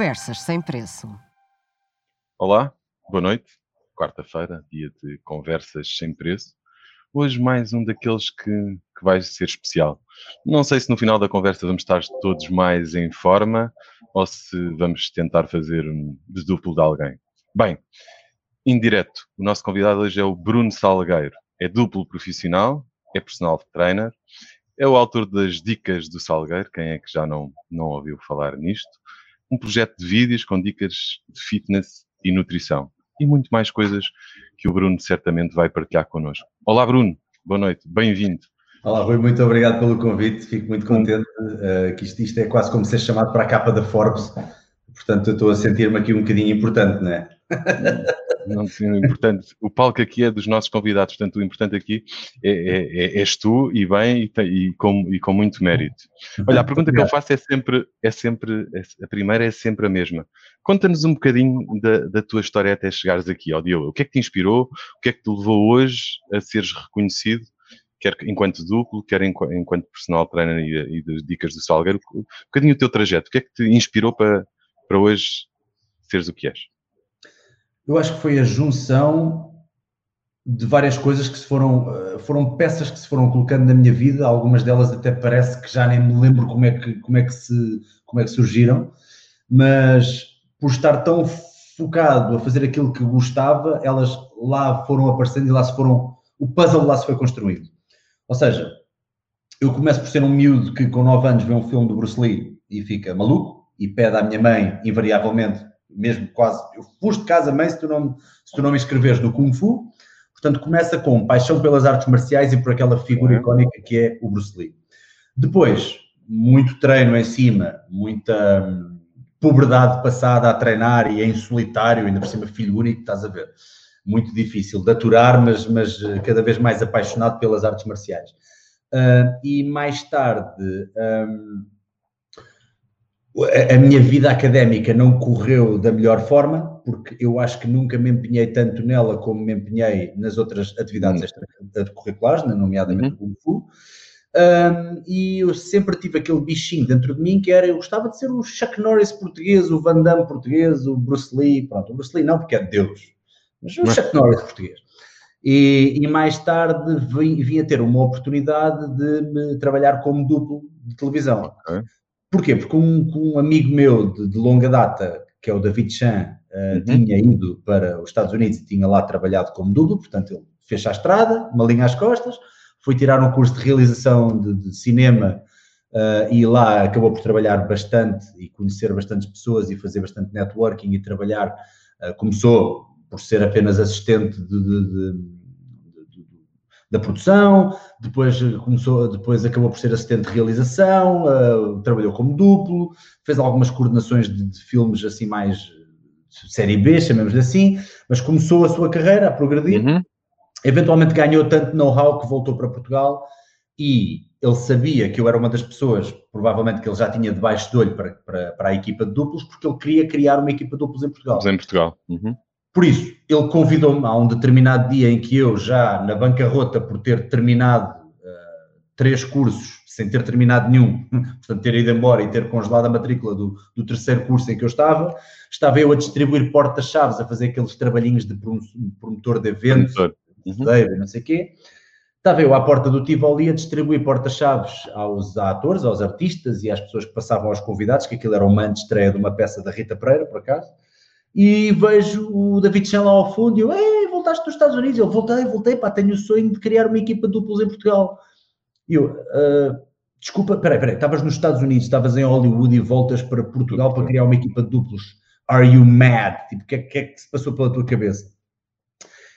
Conversas sem preço. Olá, boa noite. Quarta-feira, dia de conversas sem preço. Hoje mais um daqueles que, que vai ser especial. Não sei se no final da conversa vamos estar todos mais em forma ou se vamos tentar fazer um de duplo de alguém. Bem, indireto, o nosso convidado hoje é o Bruno Salgueiro. É duplo profissional, é personal trainer, é o autor das Dicas do Salgueiro, quem é que já não, não ouviu falar nisto? Um projeto de vídeos com dicas de fitness e nutrição. E muito mais coisas que o Bruno certamente vai partilhar connosco. Olá, Bruno. Boa noite. Bem-vindo. Olá, Rui. Muito obrigado pelo convite. Fico muito contente uh, que isto, isto, é quase como ser chamado para a capa da Forbes. Portanto, eu estou a sentir-me aqui um bocadinho importante, não é? Não, o importante, o palco aqui é dos nossos convidados, portanto, o importante aqui é, é, é és tu e bem e, e, com, e com muito mérito. Olha, a pergunta que eu faço é sempre, é sempre, a primeira é sempre a mesma. Conta-nos um bocadinho da, da, tua história até chegares aqui ao Diogo. O que é que te inspirou? O que é que te levou hoje a seres reconhecido? Quer enquanto duplo, quer enquanto personal trainer e, e das dicas do Salgueiro, um bocadinho o teu trajeto. O que é que te inspirou para, para hoje seres o que és? Eu acho que foi a junção de várias coisas que se foram, eh, foram peças que se foram colocando na minha vida, algumas delas até parece que já nem me lembro como é que, como é que, se, como é que surgiram, mas por estar tão focado a fazer aquilo que gostava, elas lá foram aparecendo e lá se foram, o puzzle lá se foi construindo. Ou seja, eu começo por ser um miúdo que com 9 anos vê um filme do Bruce Lee e fica maluco e pede à minha mãe, invariavelmente, mesmo quase, eu fujo de casa mãe se tu não, se tu não me inscreveres no Kung Fu. Portanto, começa com paixão pelas artes marciais e por aquela figura icónica que é o Bruce Lee. Depois, muito treino em cima, muita hum, puberdade passada a treinar e em solitário, ainda por cima filho único, estás a ver. Muito difícil de aturar, mas, mas eh, cada vez mais apaixonado pelas artes marciais. Uh, e mais tarde, um, a minha vida académica não correu da melhor forma, porque eu acho que nunca me empenhei tanto nela como me empenhei nas outras atividades uhum. extracurriculares, nomeadamente uhum. o Kung Fu. Um, e eu sempre tive aquele bichinho dentro de mim que era, eu gostava de ser o Chuck Norris português, o Van Damme português, o Bruce Lee, pronto, o Bruce Lee não porque é de Deus, mas o mas... Chuck Norris português. E, e, mais tarde vim, vim, a ter uma oportunidade de trabalhar como duplo de televisão. Okay. Porquê? Porque um, um amigo meu de, de, longa data, que é o David Chan, uh, uhum. tinha ido para os Estados Unidos e tinha lá trabalhado como duplo, portanto ele fez a estrada, uma linha às costas, foi tirar um curso de realização de, de cinema uh, e lá acabou por trabalhar bastante e conhecer bastantes pessoas e fazer bastante networking e trabalhar. Uh, começou por ser apenas assistente de, de da produção, depois começou, depois acabou por ser assistente de realização, uh, trabalhou como duplo, fez algumas coordenações de, de filmes assim mais série B, chamemos assim, mas começou a sua carreira a progredir, uhum. eventualmente ganhou tanto know-how que voltou para Portugal e ele sabia que eu era uma das pessoas, provavelmente que ele já tinha debaixo de olho para, para, para a equipa de duplos, porque ele queria criar uma equipa de duplos em Portugal. Em Portugal. Uhum. Por isso, ele convidou-me a um determinado dia em que eu, já na bancarrota, por ter terminado uh, três cursos, sem ter terminado nenhum, portanto, ter ido embora e ter congelado a matrícula do, do terceiro curso em que eu estava, estava eu a distribuir portas-chaves, a fazer aqueles trabalhinhos de promotor de eventos, uhum. não sei o quê. Estava eu à porta do Tivoli a distribuir portas-chaves aos atores, aos artistas e às pessoas que passavam aos convidados, que aquilo era uma estreia de uma peça da Rita Pereira, por acaso e vejo o David Chan lá ao fundo e eu, ei, voltaste dos Estados Unidos? Eu voltei, voltei, pá, tenho o sonho de criar uma equipa de duplos em Portugal. E eu, uh, desculpa, peraí, peraí, estavas nos Estados Unidos, estavas em Hollywood e voltas para Portugal para criar uma equipa de duplos. Are you mad? Tipo, o que, é, que, é que se passou pela tua cabeça?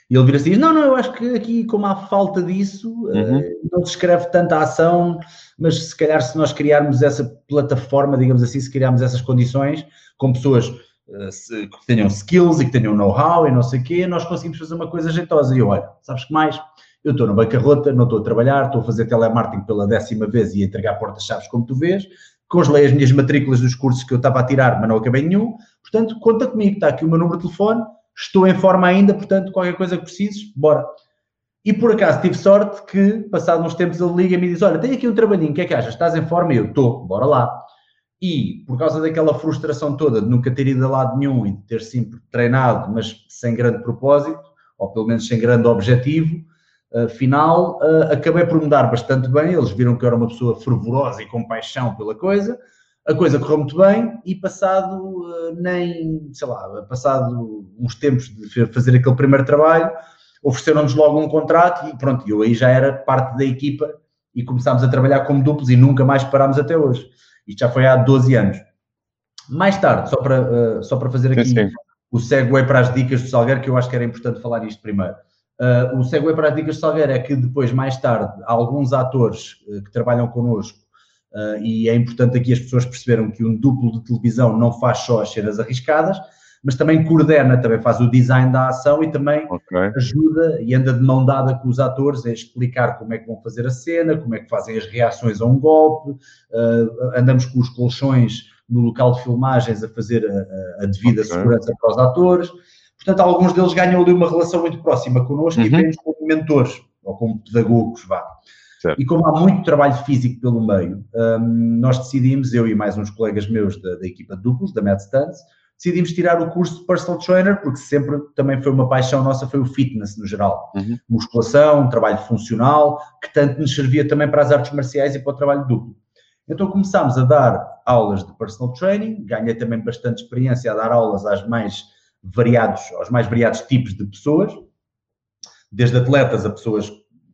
E ele vira-se e diz: Não, não, eu acho que aqui, como há falta disso, uhum. uh, não se escreve tanta ação, mas se calhar se nós criarmos essa plataforma, digamos assim, se criarmos essas condições com pessoas que tenham skills e que tenham know-how e não sei o quê, nós conseguimos fazer uma coisa jeitosa. E eu, olha, sabes que mais? Eu estou na bancarrota, não estou a trabalhar, estou a fazer telemarketing pela décima vez e a entregar portas-chaves como tu vês, congelei as minhas matrículas dos cursos que eu estava a tirar, mas não acabei nenhum, portanto, conta comigo, está aqui o meu número de telefone, estou em forma ainda, portanto, qualquer coisa que precises, bora. E por acaso tive sorte que, passados uns tempos, ele liga-me e diz: Olha, tenho aqui um trabalhinho, o que é que achas? Estás em forma? E eu estou, bora lá. E por causa daquela frustração toda de nunca ter ido a lado nenhum e de ter sempre treinado, mas sem grande propósito, ou pelo menos sem grande objetivo, uh, final, uh, acabei por me dar bastante bem. Eles viram que eu era uma pessoa fervorosa e com paixão pela coisa. A coisa correu muito bem e passado uh, nem, sei lá, passado uns tempos de fazer aquele primeiro trabalho, ofereceram-nos logo um contrato e pronto, eu aí já era parte da equipa e começámos a trabalhar como duplos e nunca mais parámos até hoje. Isto já foi há 12 anos. Mais tarde, só para, uh, só para fazer aqui sim, sim. o segue para as dicas do Salgueiro, que eu acho que era importante falar isto primeiro. Uh, o segue para as dicas do Salgueiro é que depois, mais tarde, alguns atores uh, que trabalham connosco, e é importante aqui as pessoas perceberam que um duplo de televisão não faz só as cenas arriscadas, mas também coordena, também faz o design da ação e também okay. ajuda e anda de mão dada com os atores a explicar como é que vão fazer a cena, como é que fazem as reações a um golpe, uh, andamos com os colchões no local de filmagens a fazer a, a devida okay. segurança para os atores. Portanto, alguns deles ganham ali uma relação muito próxima connosco uhum. e vêm como mentores ou como pedagogos, vá. Certo. E como há muito trabalho físico pelo meio, um, nós decidimos, eu e mais uns colegas meus da, da equipa de duplos, da Mad Stunts, decidimos tirar o curso de personal trainer, porque sempre também foi uma paixão nossa, foi o fitness no geral. Uhum. Musculação, trabalho funcional, que tanto nos servia também para as artes marciais e para o trabalho duplo. Então começámos a dar aulas de personal training, ganhei também bastante experiência a dar aulas às mais variados, aos mais variados tipos de pessoas, desde atletas a pessoas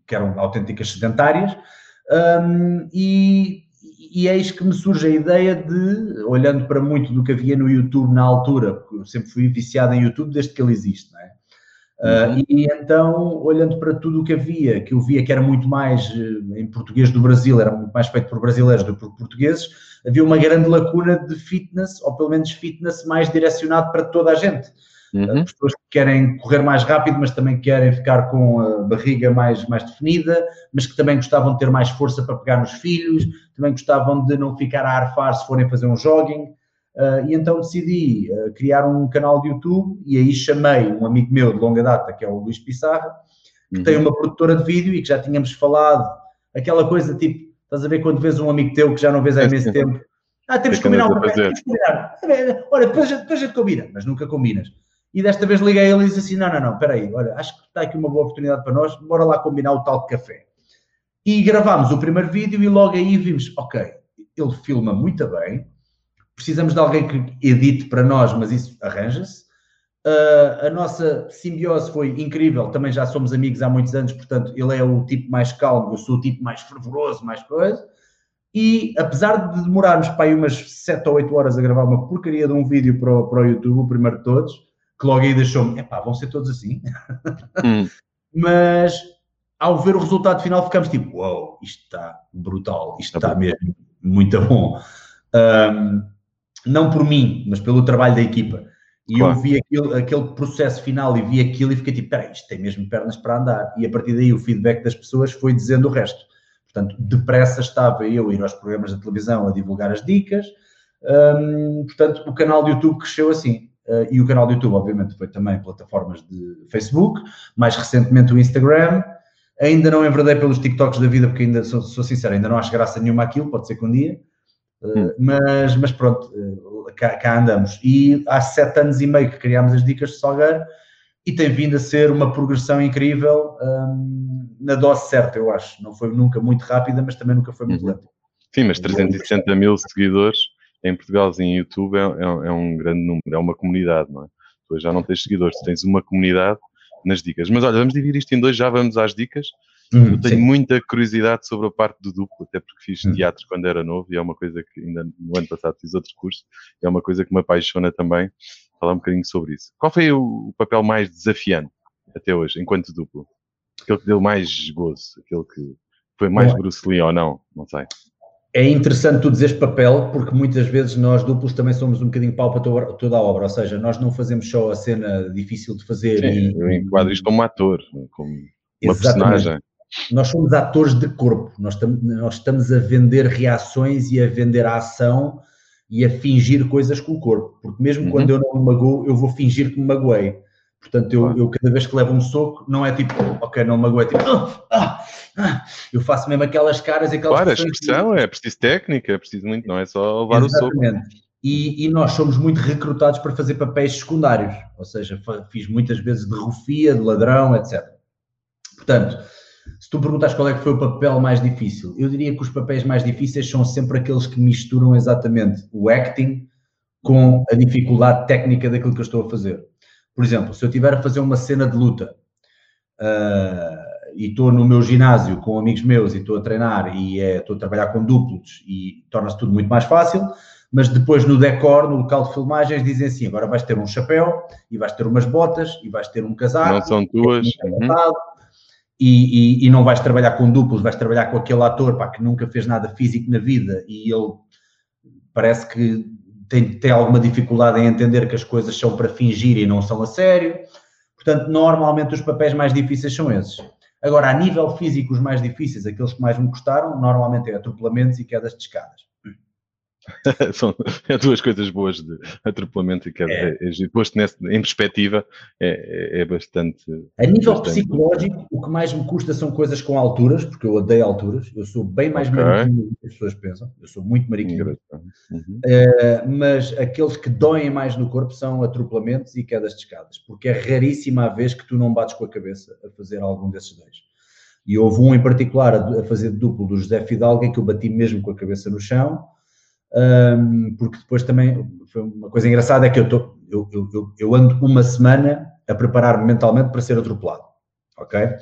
que eram autênticas sedentárias, um, e e eis que me surge a ideia de, olhando para muito do que havia no YouTube na altura, porque eu sempre fui viciado em YouTube desde que ele existe, não é? Uh, e então, olhando para tudo o que havia, que eu via que era muito mais eh, em português do Brasil, era muito mais feito por brasileiros do que por portugueses, havia uma grande lacuna de fitness, ou pelo menos fitness mais direcionado para toda a gente. Uhum. Pessoas que querem correr mais rápido, mas também querem ficar com a barriga mais, mais definida, mas que também gostavam de ter mais força para pegar nos filhos, também gostavam de não ficar a arfar se forem fazer um jogging. Uh, e então decidi uh, criar um canal de YouTube e aí chamei um amigo meu de longa data, que é o Luís Pissarra, que uhum. tem uma produtora de vídeo e que já tínhamos falado, aquela coisa tipo, estás a ver quando vês um amigo teu que já não vês há imenso tempo, ah, temos que combinar uma coisa, temos que combinar. Olha, depois, depois a gente combina, mas nunca combinas. E desta vez liguei a ele e disse assim: não, não, não, espera aí, olha, acho que está aqui uma boa oportunidade para nós, bora lá combinar o tal de café. E gravámos o primeiro vídeo e logo aí vimos: ok, ele filma muito bem, precisamos de alguém que edite para nós, mas isso arranja-se. Uh, a nossa simbiose foi incrível, também já somos amigos há muitos anos, portanto, ele é o tipo mais calmo, eu sou o tipo mais fervoroso, mais coisa. E apesar de demorarmos para aí umas 7 ou 8 horas a gravar uma porcaria de um vídeo para o, para o YouTube, o primeiro de todos, que logo aí deixou-me, epá, vão ser todos assim. Hum. Mas ao ver o resultado final ficamos tipo, uau, wow, isto está brutal, isto está mesmo muito bom. Um, não por mim, mas pelo trabalho da equipa. E claro. eu vi aquele, aquele processo final e vi aquilo e fiquei tipo, peraí, isto tem mesmo pernas para andar. E a partir daí o feedback das pessoas foi dizendo o resto. Portanto, depressa estava eu a ir aos programas de televisão a divulgar as dicas. Um, portanto, o canal do YouTube cresceu assim. Uh, e o canal do YouTube, obviamente, foi também plataformas de Facebook, mais recentemente o Instagram. Ainda não enverdei pelos TikToks da vida, porque ainda, sou, sou sincero, ainda não acho graça nenhuma aquilo, pode ser que um dia. Uh, mas, mas pronto, uh, cá, cá, andamos. E há sete anos e meio que criámos as dicas de Salgueiro e tem vindo a ser uma progressão incrível um, na dose certa, eu acho. Não foi nunca muito rápida, mas também nunca foi muito uhum. lenta. Sim, mas 360 mil seguidores em Portugal, em YouTube, é, é, é, um grande número, é uma comunidade, não é? Tu já não tens seguidores, tu tens uma comunidade nas dicas. Mas olha, vamos dividir isto em dois, já vamos às dicas. Hum, eu tenho sim. muita curiosidade sobre a parte do duplo, até porque fiz hum. teatro quando era novo e é uma coisa que ainda no ano passado fiz outro curso, é uma coisa que me apaixona também, falar um bocadinho sobre isso. Qual foi o papel mais desafiante até hoje, enquanto duplo? Aquele que deu mais gozo, aquele que foi mais Bruce Lee ou não, não sei é interessante tu dizeres papel, porque muitas vezes nós duplos também somos um bocadinho pau para toda a obra, ou seja, nós não fazemos só a cena difícil de fazer. Sim, e, eu enquadro isto como ator, como uma personagem. Nós somos atores de corpo, nós, tam, nós estamos a vender reações e a vender a ação e a fingir coisas com o corpo, porque mesmo uhum. quando eu não me magoo, eu vou fingir que me magoei. Portanto, eu, eu, cada vez que levo um soco, não é tipo, ok, não me magoei, é tipo, ah, ah, eu faço mesmo aquelas caras e aquelas Claro, a expressão é preciso técnica, é preciso muito, não é só levar Exatamente. o soco. E, e, nós somos muito recrutados para fazer papéis secundários, ou seja, fiz muitas vezes de rufia, de ladrão, etc. Portanto, se tu perguntas qual é que foi o papel mais difícil, eu diria que os papéis mais difíceis são sempre aqueles que misturam exatamente o acting com a dificuldade técnica daquilo que eu estou a fazer. Por exemplo, se eu estiver a fazer uma cena de luta uh, e estou no meu ginásio com amigos meus e estou a treinar e é, estou a trabalhar com duplos e torna-se tudo muito mais fácil, mas depois no decor, no local de filmagens, dizem assim: agora vais ter um chapéu e vais ter umas botas e vais ter um casaco. Não são tuas. Uhum. E, e, e, não vais trabalhar com duplos, vais trabalhar com aquele ator pá, que nunca fez nada físico na vida e ele parece que tem, tem alguma dificuldade em entender que as coisas são para fingir e não são a sério. Portanto, normalmente os papéis mais difíceis são esses. Agora, a nível físico, os mais difíceis, aqueles que mais me custaram, normalmente é atropelamentos e quedas de escadas. São duas coisas boas de atropelamento e queda. É. É, é, posto nesse, em perspectiva, é, é, é bastante. A nível bastante... psicológico, o que mais me custa são coisas com alturas, porque eu odeio alturas. Eu sou bem mais okay. mariquinho do que as pessoas pensam. Eu sou muito mariquinho. Uhum. Uh, mas aqueles que doem mais no corpo são atropelamentos e quedas de escadas, porque é raríssima a vez que tu não bates com a cabeça a fazer algum desses dois. E houve um em particular a, a fazer duplo do José Fidalgo em que eu bati mesmo com a cabeça no chão um, porque depois também foi uma coisa engraçada é que eu, tô, eu, eu, eu ando uma semana a preparar-me mentalmente para ser atropelado, ok?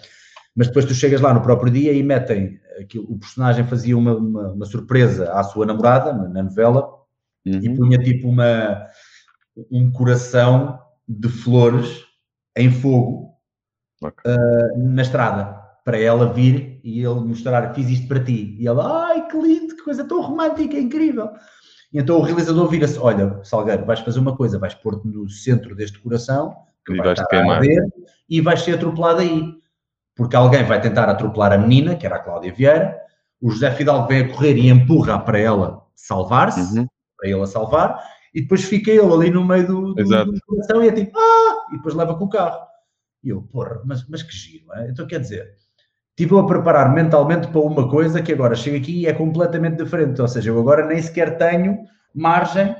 Mas depois tu chegas lá no próprio dia e metem aquilo, o personagem fazia uma, uma, uma surpresa à sua namorada na novela uhum. e punha tipo uma um coração de flores em fogo okay. uh, na estrada para ela vir e ele mostrar fiz isto para ti e ela, ai que lindo coisa tão romântica, incrível. E então o realizador vira-se: Olha, Salgueiro, vais fazer uma coisa, vais pôr-te no centro deste coração, que e vai estar a arder, e vais ser atropelado aí. Porque alguém vai tentar atropelar a menina, que era a Cláudia Vieira, o José Fidalgo vem a correr e empurra para ela salvar-se, uhum. para ele a salvar, e depois fica ele ali no meio do, do, do, coração e é tipo, ah! E depois leva com o carro. E eu, porra, mas, mas que giro, é? Então quer dizer, estive a preparar mentalmente para uma coisa que agora chega aqui e é completamente diferente. Ou seja, eu agora nem sequer tenho margem.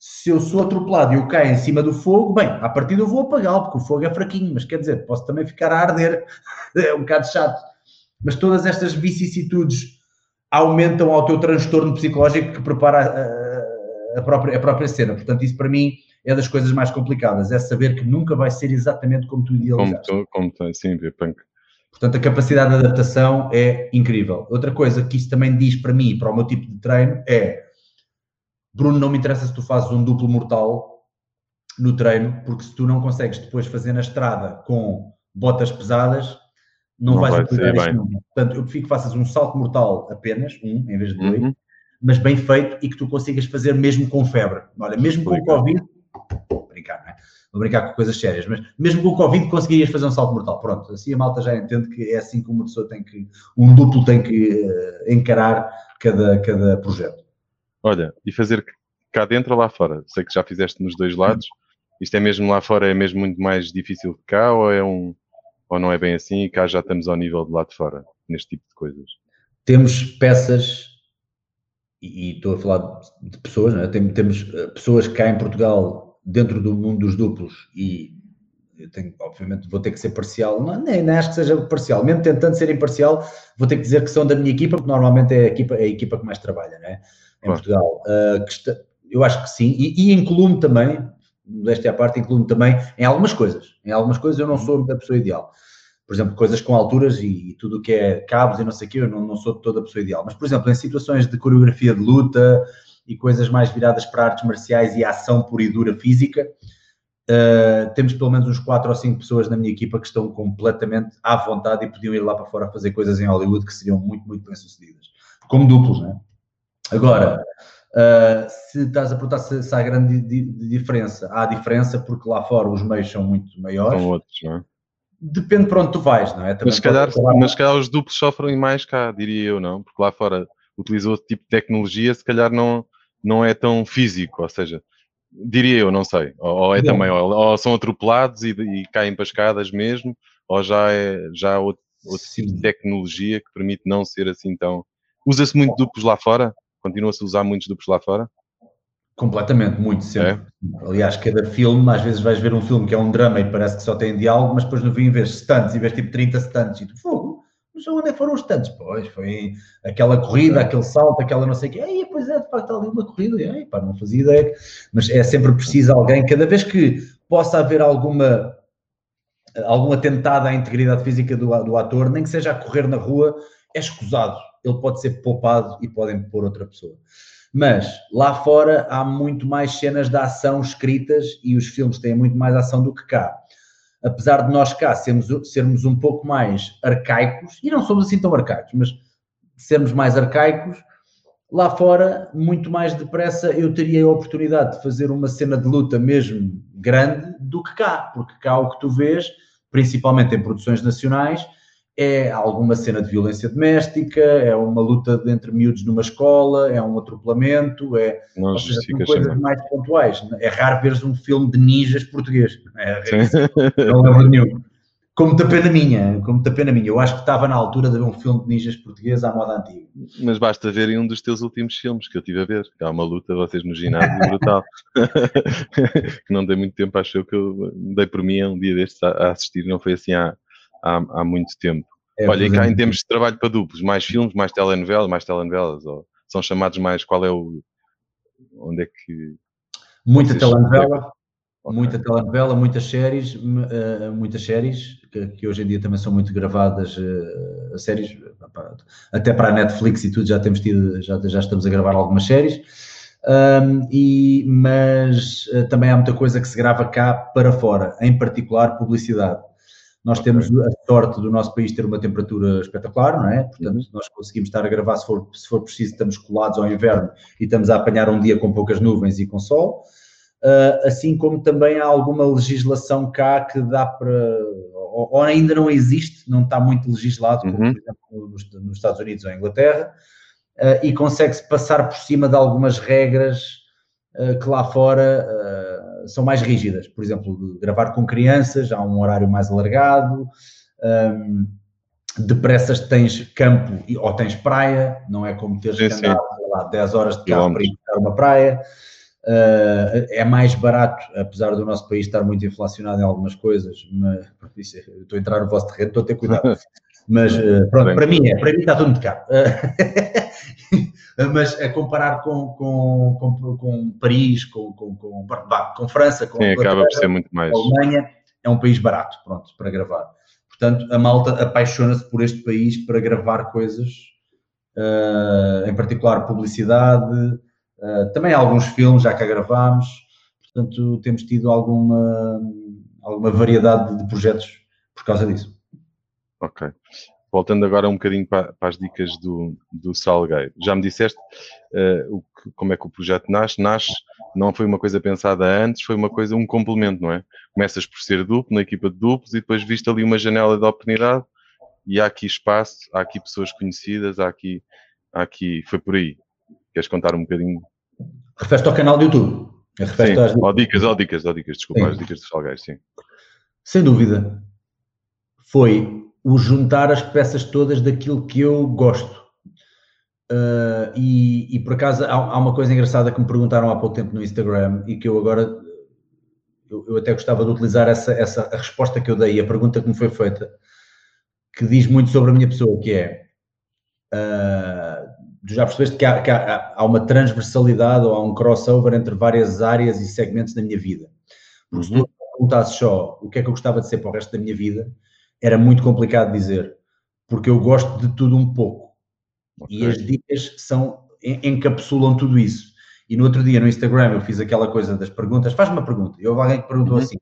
Se eu sou atropelado e eu caio em cima do fogo, bem, a partir eu vou apagá-lo, porque o fogo é fraquinho, mas quer dizer, posso também ficar a arder. é um bocado chato. Mas todas estas vicissitudes aumentam ao teu transtorno psicológico que prepara a, a, própria, a própria cena. Portanto, isso para mim é das coisas mais complicadas, é saber que nunca vai ser exatamente como tu idealizaste. Como tu, como tu sim, punk. Portanto, a capacidade de adaptação é incrível. Outra coisa que isso também diz para mim, para o meu tipo de treino, é Bruno, não me interessa se tu fazes um duplo mortal no treino, porque se tu não consegues depois fazer na estrada com botas pesadas, não, não vais utilizar isto nunca. Portanto, eu prefiro que faças um salto mortal apenas, um em vez de dois, uhum. mas bem feito e que tu consigas fazer mesmo com febre. Olha, mesmo com o Covid, brincar, Vou brincar com coisas sérias, mas mesmo com o Covid conseguirias fazer um salto mortal. Pronto, assim a malta já entende que é assim que uma pessoa tem que, um duplo tem que uh, encarar cada, cada projeto. Olha, e fazer cá dentro ou lá fora? Sei que já fizeste nos dois lados. Isto é mesmo lá fora, é mesmo muito mais difícil que cá ou é um ou não é bem assim e cá já estamos ao nível de lá de fora, neste tipo de coisas? Temos peças e, estou a falar de pessoas, é? temos eh, pessoas cá em Portugal dentro do mundo dos duplos e eu tenho, obviamente, vou ter que ser parcial, não, nem, nem acho que seja parcial, mesmo tentando ser imparcial, vou ter que dizer que são da minha equipa, porque normalmente é a equipa, é a equipa que mais trabalha, né? Em Portugal. Uh, está, eu acho que sim, e, e incluo-me também, desta à parte, incluo-me também em algumas coisas. Em algumas coisas eu não sou a pessoa ideal. Por exemplo, coisas com alturas e, e tudo o que é cabos e não sei o quê, eu não, não sou toda a pessoa ideal. Mas, por exemplo, em situações de coreografia de luta, e coisas mais viradas para artes marciais e ação pura e dura física. Uh, temos pelo menos uns 4 ou 5 pessoas na minha equipa que estão completamente à vontade e podiam ir lá para fora fazer coisas em Hollywood que seriam muito, muito bem sucedidas. Como duplos, né? Agora, uh, se estás a perguntar se, se há grande di, di, diferença, há diferença porque lá fora os meios são muito maiores. São outros, não é? Depende para onde tu vais, não é? Também mas, se calhar, mas se calhar os duplos sofrem mais cá, diria eu, não? Porque lá fora utilizou outro tipo de tecnologia, se calhar não, não é tão físico, ou seja, diria eu, não sei, ou, ou é não. também, ou, ou, são atropelados e, e, caem para escadas mesmo, ou já é já outro, outro tipo de tecnologia que permite não ser assim tão. Usa-se muito duplos lá fora? Continua-se a usar muitos duplos lá fora? Completamente, muito, sempre. É. Aliás, cada filme, às vezes vais ver um filme que é um drama e parece que só tem diálogo, mas depois no fim vês stunts e vês tipo 30 stunts e tu, mas onde é foram os stunts? Pois, foi aquela corrida, aquele salto, aquela não sei o quê. Aí, pois é, de facto, está ali uma corrida. Aí, pá, não fazia ideia. Mas é sempre preciso alguém, cada vez que possa haver alguma algum atentado à integridade física do, do ator, nem que seja a correr na rua, é escusado. Ele pode ser poupado e podem pôr outra pessoa. Mas lá fora há muito mais cenas de ação escritas e os filmes têm muito mais ação do que cá. Apesar de nós cá sermos, sermos um pouco mais arcaicos, e não somos assim tão arcaicos, mas sermos mais arcaicos, lá fora, muito mais depressa, eu teria a oportunidade de fazer uma cena de luta mesmo grande do que cá, porque cá o que tu vês, principalmente em produções nacionais, é alguma cena de violência doméstica, é uma luta entre miúdos numa escola, é um atropelamento, é não seja, coisas mais pontuais. É raro veres um filme de ninjas português. É, é não lembro nenhum. Como da pena minha, como da pena minha. Eu acho que estava na altura de ver um filme de ninjas português à moda antiga. Mas basta verem um dos teus últimos filmes que eu tive a ver. Há uma luta, vocês no ginásio, brutal. que não dei muito tempo, acho eu que eu dei por mim um dia destes a assistir, não foi assim há, há, há muito tempo. É, Olha, e cá em termos de trabalho para duplos, mais filmes, mais telenovelas, mais telenovelas, ou são chamados mais, qual é o, onde é que... Muita telenovela, okay. muita telenovela, muitas séries, uh, muitas séries, que, que, hoje em dia também são muito gravadas, uh, séries, até para a Netflix e tudo, já temos tido, já, já estamos a gravar algumas séries, um, e, mas uh, também há muita coisa que se grava cá para fora, em particular publicidade. Nós okay. temos a sorte do nosso país ter uma temperatura espetacular, não é? Portanto, uhum. nós conseguimos estar a gravar, se for, se for preciso, estamos colados ao inverno e estamos a apanhar um dia com poucas nuvens e com sol. Uh, assim como também há alguma legislação cá que dá para, ou, ou ainda não existe, não está muito legislado, como uhum. por exemplo nos, nos, Estados Unidos ou Inglaterra, uh, e consegue-se passar por cima de algumas regras uh, que lá fora são mais rígidas. Por exemplo, gravar com crianças, há um horário mais alargado. Um, depressas tens campo ou tens praia, não é como teres que andar lá, 10 horas de carro para ir para uma praia. Uh, é mais barato, apesar do nosso país estar muito inflacionado em algumas coisas, mas estou a entrar no vosso terreno, estou a ter cuidado. Mas uh, pronto, para mim é, para mim está tudo muito caro. mas a comparar com, com, com, com Paris, com, com, com, com França, com Sim, acaba por ser muito mais. Alemanha, é um país barato, pronto, para gravar. Portanto, a malta apaixona-se por este país para gravar coisas, uh, em particular publicidade, uh, também alguns filmes já cá gravámos, portanto, temos tido alguma, alguma variedade de projetos por causa disso. Ok voltando agora um bocadinho para, para as dicas do, do Salgueiro. Já me disseste uh, o como é que o projeto nasce. Nasce, não foi uma coisa pensada antes, foi uma coisa, um complemento, não é? Começas por ser duplo, na equipa de duplos, e depois viste ali uma janela de oportunidade e há aqui espaço, há aqui pessoas conhecidas, há aqui, há aqui foi por aí. Queres contar um bocadinho? Refere-te ao canal do YouTube. Refere-te às... Ou dicas, ou dicas, ou dicas, desculpa, sim. as dicas do Salgueiro, sim. Sem dúvida. Foi o juntar as peças todas daquilo que eu gosto. Uh, e, e, por acaso há, há, uma coisa engraçada que me perguntaram há pouco tempo no Instagram e que eu agora eu, eu, até gostava de utilizar essa, essa a resposta que eu dei, a pergunta que me foi feita, que diz muito sobre a minha pessoa, que é uh, tu já percebeste que, há, que há, há, uma transversalidade ou há um crossover entre várias áreas e segmentos da minha vida. Porque uhum. se tu perguntasses só o que é que eu gostava de ser para o resto da minha vida, era muito complicado dizer, porque eu gosto de tudo um pouco. Okay. E as dicas são, encapsulam tudo isso. E no outro dia no Instagram eu fiz aquela coisa das perguntas, faz uma pergunta, e houve alguém que perguntou uhum. assim,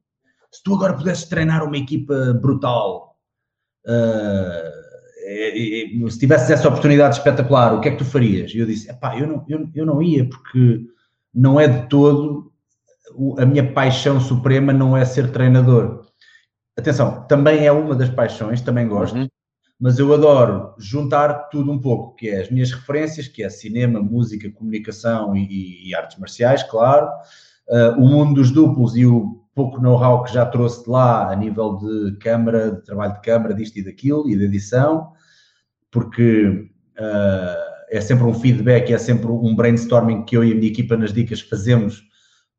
se tu agora pudesses treinar uma equipa brutal, uh, se tivesses essa oportunidade espetacular, o que é que tu farias? E eu disse, epá, eu não, eu, eu não ia, porque não é de todo, a minha paixão suprema não é ser treinador atenção, também é uma das paixões, também gosto, uhum. mas eu adoro juntar tudo um pouco, que é as minhas referências, que é cinema, música, comunicação e, e artes marciais, claro, uh, o mundo dos duplos e o pouco know-how que já trouxe de lá a nível de câmara, de trabalho de câmara, disto e daquilo e de edição, porque uh, é sempre um feedback, é sempre um brainstorming que eu e a minha equipa nas dicas fazemos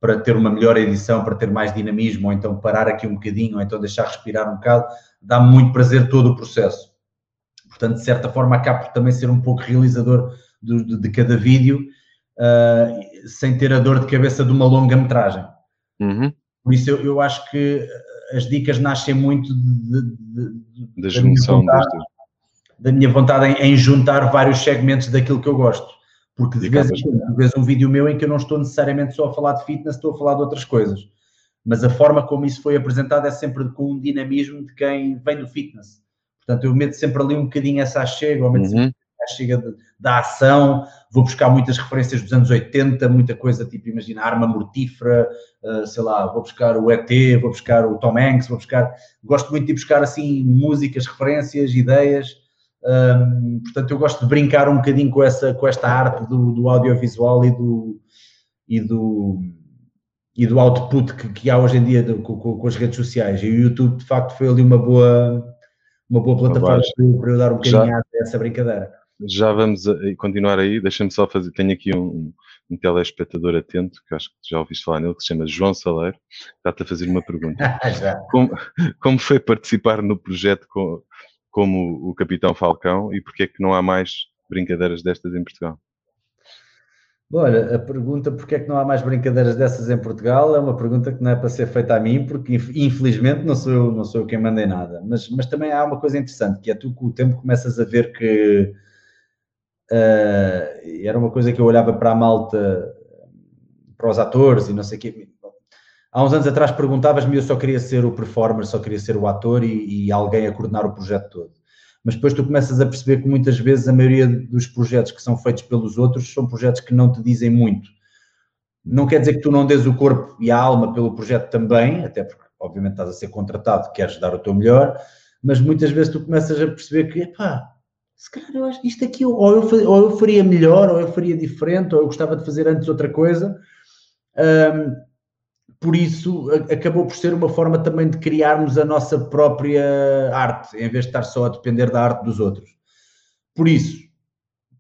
para ter uma melhor edição, para ter mais dinamismo, ou então parar aqui um bocadinho, ou então deixar respirar um bocado, dá-me muito prazer todo o processo. Portanto, de certa forma, acabo por também ser um pouco realizador de, de, de cada vídeo, uh, sem ter a dor de cabeça de uma longa-metragem. Uhum. Por isso, eu, eu, acho que as dicas nascem muito de, da junção das duas da minha vontade em, em, juntar vários segmentos daquilo que eu gosto. Porque de vez em quando vês um vídeo meu em que eu não estou necessariamente só a falar de fitness, estou a falar de outras coisas. Mas a forma como isso foi apresentado é sempre com um dinamismo de quem vem do fitness. Portanto, eu meto sempre ali um bocadinho essa chega, ou meto uhum. a chega da ação, vou buscar muitas referências dos anos 80, muita coisa tipo, imagina, arma mortífera, uh, sei lá, vou buscar o ET, vou buscar o Tom Hanks, vou buscar, gosto muito de buscar assim músicas, referências, ideias, um, portanto, eu gosto de brincar um bocadinho com, essa, com esta arte do, do audiovisual e do, e do, e do output que, que há hoje em dia com, com, com, as redes sociais. E o YouTube, de facto, foi ali uma boa, uma boa plataforma para eu dar um bocadinho já, a essa brincadeira. Já vamos a, continuar aí. Deixa-me só fazer. Tenho aqui um, um telespectador atento, que acho que já ouviste falar nele, que se chama João Saleiro, está-te a fazer uma pergunta. como, como foi participar no projeto com, como o Capitão Falcão e porque é que não há mais brincadeiras destas em Portugal? Olha, a pergunta porque é que não há mais brincadeiras dessas em Portugal é uma pergunta que não é para ser feita a mim, porque infelizmente não sou eu, não sou eu quem mandei nada. Mas, mas também há uma coisa interessante, que é tu com o tempo começas a ver que uh, era uma coisa que eu olhava para a malta, para os atores e não sei o quê. Há uns anos atrás perguntavas-me, eu só queria ser o performer, só queria ser o ator e, e, alguém a coordenar o projeto todo. Mas depois tu começas a perceber que muitas vezes a maioria dos projetos que são feitos pelos outros são projetos que não te dizem muito. Não quer dizer que tu não dês o corpo e a alma pelo projeto também, até porque obviamente estás a ser contratado, queres dar o teu melhor, mas muitas vezes tu começas a perceber que, pá, se calhar eu acho isto aqui, ou eu, ou eu faria melhor, ou eu faria diferente, ou eu gostava de fazer antes outra coisa. Um, por isso acabou por ser uma forma também de criarmos a nossa própria arte, em vez de estar só a depender da arte dos outros. Por isso,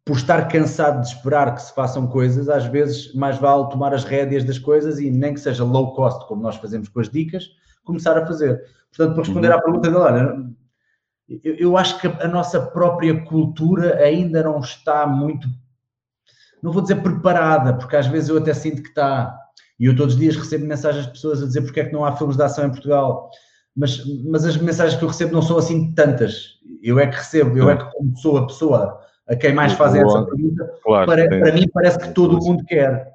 por estar cansado de esperar que se façam coisas, às vezes mais vale tomar as rédeas das coisas e nem que seja low cost, como nós fazemos com as dicas, começar a fazer. Portanto, para responder uhum. à pergunta dela, olha, eu, eu acho que a nossa própria cultura ainda não está muito, não vou dizer preparada, porque às vezes eu até sinto que está e eu todos os dias recebo mensagens de pessoas a dizer porque é que não há filmes de ação em Portugal. Mas, mas as mensagens que eu recebo não são assim tantas. Eu é que recebo, eu é que como sou a pessoa a quem mais fazem essa pergunta, claro, para, para mim parece que todo o mundo quer,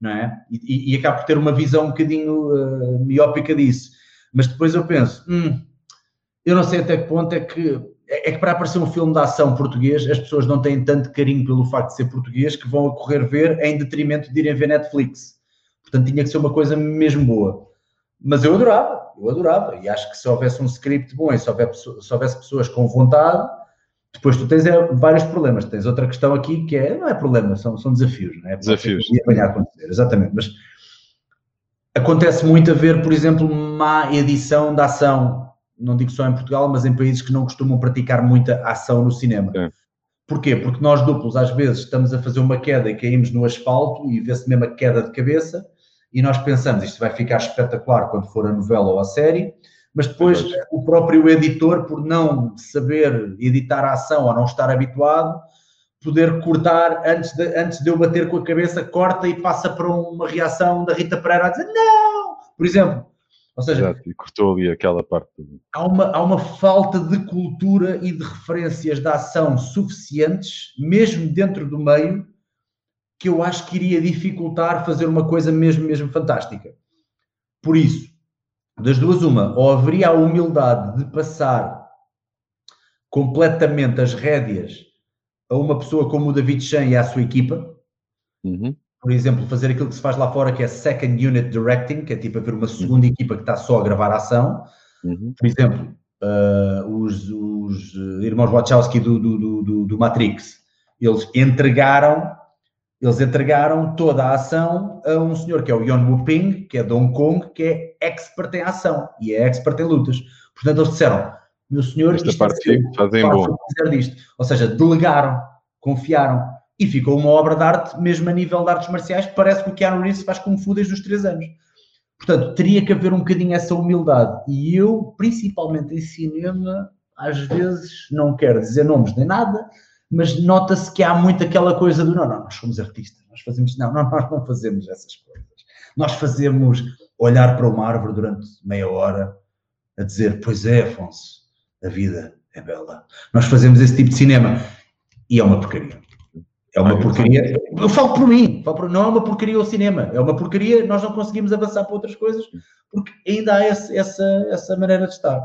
não é? E, e, e acabo por ter uma visão um bocadinho uh, miópica disso. Mas depois eu penso, hum, eu não sei até que ponto é que é, é que para aparecer um filme de ação português, as pessoas não têm tanto carinho pelo facto de ser português que vão a correr ver em detrimento de irem ver Netflix. Portanto, tinha que ser uma coisa mesmo boa. Mas eu adorava, eu adorava. E acho que se houvesse um script bom e se houvesse, se houvesse pessoas com vontade, depois tu tens é, vários problemas. Tens outra questão aqui que é, não é problema, são, são desafios, não é? Desafios. Venha a acontecer, exatamente. Mas acontece muito a ver, por exemplo, má edição da ação. Não digo só em Portugal, mas em países que não costumam praticar muita ação no cinema. É. Porquê? Porque nós duplos, às vezes, estamos a fazer uma queda e caímos no asfalto e vê-se mesmo a queda de cabeça e nós pensamos isto vai ficar espetacular quando for a novela ou a série, mas depois o próprio editor, por não saber editar a ação ou não estar habituado, poder cortar antes de, antes de eu bater com a cabeça, corta e passa para uma reação da Rita Pereira a dizer não! Por exemplo. Ou seja, Exato, e cortou ali aquela parte. Há uma, há uma falta de cultura e de referências da ação suficientes, mesmo dentro do meio, que eu acho que iria dificultar fazer uma coisa mesmo, mesmo fantástica. Por isso, das duas, uma, ou haveria a humildade de passar completamente as rédeas a uma pessoa como o David Chan e à sua equipa. Uhum. Por exemplo, fazer aquilo que se faz lá fora, que é Second Unit Directing, que é tipo haver uma segunda uhum. equipa que está só a gravar a ação. Uhum. Por exemplo, uh, os, os, irmãos Wachowski do, do, do, do Matrix, eles entregaram eles entregaram toda a ação a um senhor que é o Yon Wuping, que é de Hong Kong, que é expert em ação e é expert em lutas. Portanto, eles disseram, meu senhor, Esta parte é fazem bom. Disto. Ou seja, delegaram, confiaram e ficou uma obra de arte, mesmo a nível de artes marciais, que parece que o Keanu Reeves faz Kung Fu desde os 3 anos. Portanto, teria que haver um bocadinho essa humildade. E eu, principalmente em cinema, às vezes não quero dizer nomes nem nada, mas nota-se que há muito aquela coisa do não, não, nós somos artistas, nós fazemos, não, não, nós não fazemos essas coisas. Nós fazemos olhar para uma árvore durante meia hora a dizer, pois é, Afonso, a vida é bela. Nós fazemos esse tipo de cinema e é uma porcaria. É uma porcaria. Eu falo por mim, falo por... não é uma porcaria o cinema, é uma porcaria, nós não conseguimos avançar para outras coisas porque ainda há esse, essa, essa maneira de estar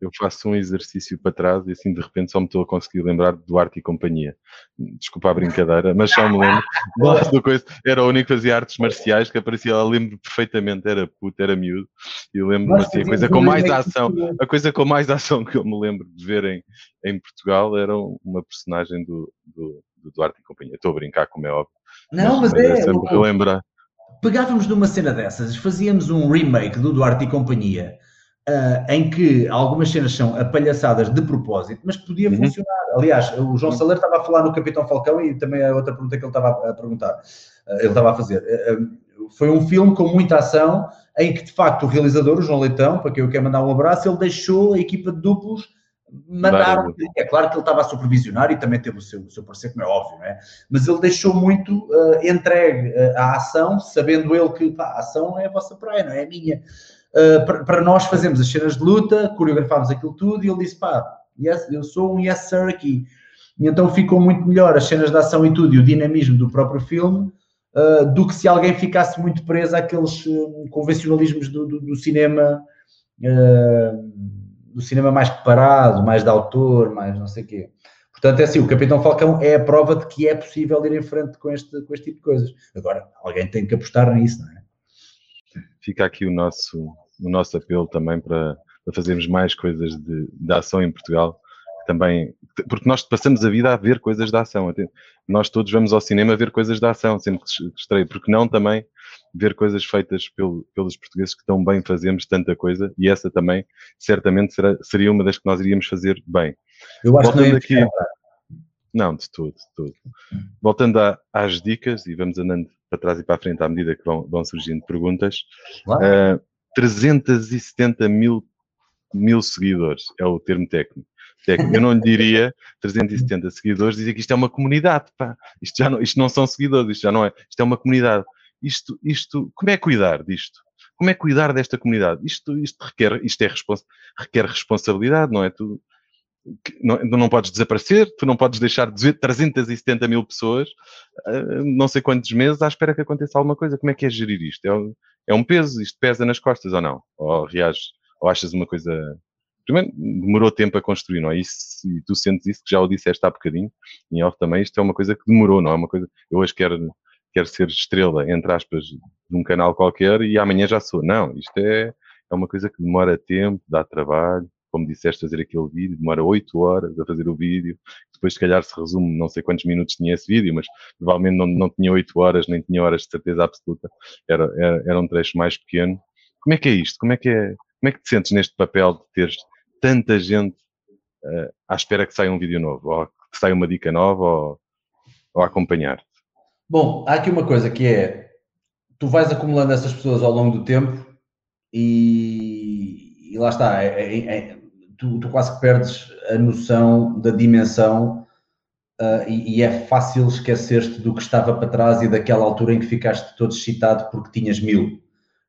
eu faço um exercício para trás e assim de repente só me estou a conseguir lembrar de Duarte e companhia. Desculpa a brincadeira, mas só me lembro do coisa. Era o único que fazia artes marciais que aparecia lá, lembro perfeitamente, era puto, era miúdo. E lembro-me assim, a coisa com mais ação, a coisa com mais ação que eu me lembro de ver em, em Portugal era uma personagem do, do, do Duarte e companhia. Estou a brincar, como é óbvio. Não, mas, mas é. é sempre lembrar. Pegávamos numa cena dessas, fazíamos um remake do Duarte e companhia Uh, em que algumas cenas são apalhaçadas de propósito, mas que podia uhum. funcionar. Aliás, o João uhum. Saleiro estava a falar no Capitão Falcão e também a outra pergunta que ele estava a perguntar, uh, ele estava a fazer. Uh, foi um filme com muita ação, em que de facto o realizador, o João Leitão, para quem eu quero mandar um abraço, ele deixou a equipa de duplos mandar. É claro que ele estava a supervisionar e também teve o seu, o seu parecer, como é óbvio, não é? Mas ele deixou muito entregue à ação, sabendo ele que pá, a ação é a vossa praia, não é a minha. Uh, para, nós fazemos as cenas de luta, coreografámos aquilo tudo e ele disse: pá, yes, eu sou um yes sir aqui. E então ficou muito melhor as cenas de ação e tudo e o dinamismo do próprio filme uh, do que se alguém ficasse muito preso àqueles uh, convencionalismos do, do, do cinema. do cinema mais preparado, mais de autor, mais não sei o quê. Portanto, é assim, o Capitão Falcão é a prova de que é possível ir em frente com este, com este tipo de coisas. Agora, alguém tem que apostar nisso, não é? Fica aqui o nosso, o nosso apelo também para, para fazermos mais coisas de, de ação em Portugal, também, porque nós passamos a vida a ver coisas de ação. Nós todos vamos ao cinema ver coisas de ação, sempre que estreia, porque não também ver coisas feitas pelo, pelos portugueses que tão bem fazemos tanta coisa, e essa também, certamente, será, seria uma das que nós iríamos fazer bem. Eu acho Voltando que não, aqui, não, de tudo, de tudo. Voltando a, às dicas, e vamos andando para trás e para a frente à medida que vão, vão surgindo perguntas. Uh, 370 mil, mil seguidores é o termo técnico. Eu não lhe diria 370 seguidores, dizia que isto é uma comunidade, pá. Isto, já não, isto não são seguidores, isto já não é. Isto é uma comunidade. Isto, isto, como é cuidar disto? Como é cuidar desta comunidade? Isto, isto requer, isto é respons, requer responsabilidade, não é? Tu, não, não podes desaparecer, tu não podes deixar de 370 mil pessoas, uh, não sei quantos meses, à espera que aconteça alguma coisa. Como é que é gerir isto? É um, é um peso? Isto pesa nas costas ou não? Ou reages, ou achas uma coisa. Primeiro, demorou tempo a construir, não é? Isso, e tu sentes isso, que já o disseste há bocadinho, em off também, isto é uma coisa que demorou, não é uma coisa. Eu hoje quero, quero ser estrela, entre aspas, de um canal qualquer e amanhã já sou. Não, isto é, é uma coisa que demora tempo, dá trabalho, como disseste, fazer aquele vídeo, demora 8 horas a fazer o vídeo, depois se calhar se resume, não sei quantos minutos tinha esse vídeo, mas provavelmente não, não tinha 8 horas, nem tinha horas de certeza absoluta, era, era, era um trecho mais pequeno. Como é que é isto? Como é que, é, como é que te sentes neste papel de teres tanta gente uh, à espera que saia um vídeo novo, ou que saia uma dica nova, ou, ou acompanhar-te? Bom, há aqui uma coisa que é, tu vais acumulando essas pessoas ao longo do tempo e, e lá está, é, é, é tu, tu quase perdes a noção da dimensão uh, e, e, é fácil esquecer-te do que estava para trás e daquela altura em que ficaste todo excitado porque tinhas mil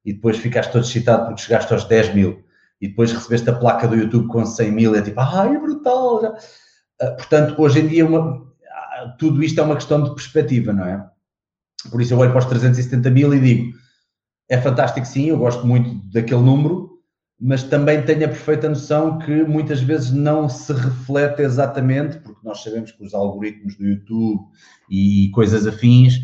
e depois ficaste todo excitado porque chegaste aos 10 mil e depois recebeste a placa do YouTube com 100 mil é tipo, ai, é brutal! Uh, portanto, hoje em dia uma, uh, tudo isto é uma questão de perspectiva, não é? Por isso eu olho para os 370 mil e digo, é fantástico sim, eu gosto muito daquele número, mas também tenho a perfeita noção que muitas vezes não se reflete exatamente, porque nós sabemos que os algoritmos do YouTube e coisas afins,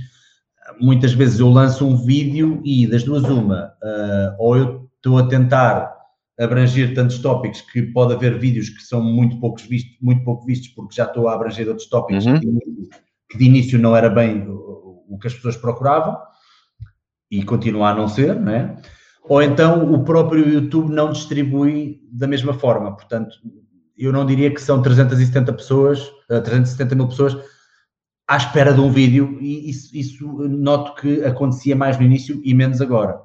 muitas vezes eu lanço um vídeo e das duas uma, uh, ou eu estou a tentar abranger tantos tópicos que pode haver vídeos que são muito poucos vistos, muito pouco vistos porque já estou a abranger outros tópicos uhum. que, que, de início não era bem o, o que as pessoas procuravam e continua a não ser, não é? Ou então o próprio YouTube não distribui da mesma forma. Portanto, eu não diria que são 370 pessoas, 370 mil pessoas à espera de um vídeo, e isso, isso noto que acontecia mais no início e menos agora.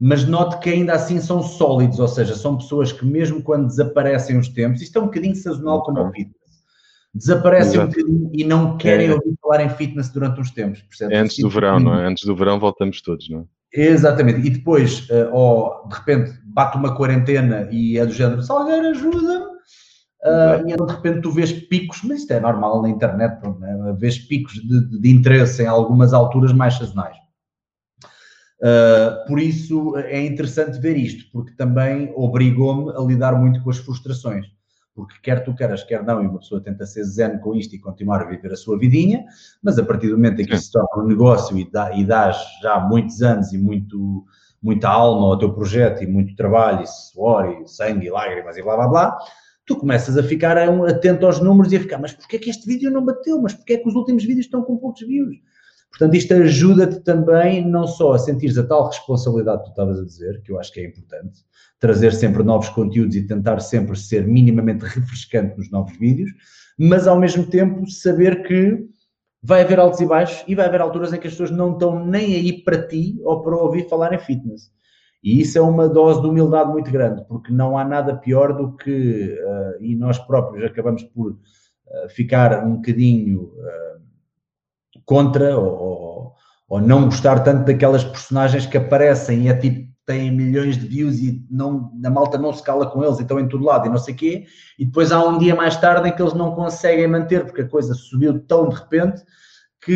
Mas noto que ainda assim são sólidos, ou seja, são pessoas que mesmo quando desaparecem os tempos, isto é um bocadinho sazonal como o fitness, desaparecem Exato. um bocadinho e não querem é. ouvir falar em fitness durante uns tempos. Percebes? É antes do verão, não é? Antes do verão voltamos todos, não é? Exatamente. E depois, uh, ou de repente bate uma quarentena e é do género, Salgueiro, ajuda-me. Uh, e de repente tu vês picos, mas isto é normal na internet, pronto, né? vês picos de, de, interesse em algumas alturas mais sazonais. Uh, por isso é interessante ver isto, porque também obrigou-me a lidar muito com as frustrações. Porque quer tu queiras, quer não, e uma pessoa tenta ser zen com isto e continuar a viver a sua vidinha, mas a partir do momento em que isso se torna um negócio e, dá, e dás já muitos anos e muito, muita alma ao teu projeto e muito trabalho e suor e sangue e lágrimas e blá blá blá, tu começas a ficar atento aos números e a ficar, mas porquê é que este vídeo não bateu? Mas porquê é que os últimos vídeos estão com poucos views? Portanto, isto ajuda-te também não só a sentir a tal responsabilidade que tu estavas a dizer, que eu acho que é importante, trazer sempre novos conteúdos e tentar sempre ser minimamente refrescante nos novos vídeos, mas ao mesmo tempo saber que vai haver altos e baixos e vai haver alturas em que as pessoas não estão nem aí para ti ou para ouvir falar em fitness. E isso é uma dose de humildade muito grande, porque não há nada pior do que, uh, e nós próprios acabamos por uh, ficar um bocadinho uh, contra ou, ou, não gostar tanto daquelas personagens que aparecem e é tipo, têm milhões de views e não, a malta não se cala com eles e estão em todo lado e não sei o quê, e depois há um dia mais tarde em que eles não conseguem manter porque a coisa subiu tão de repente que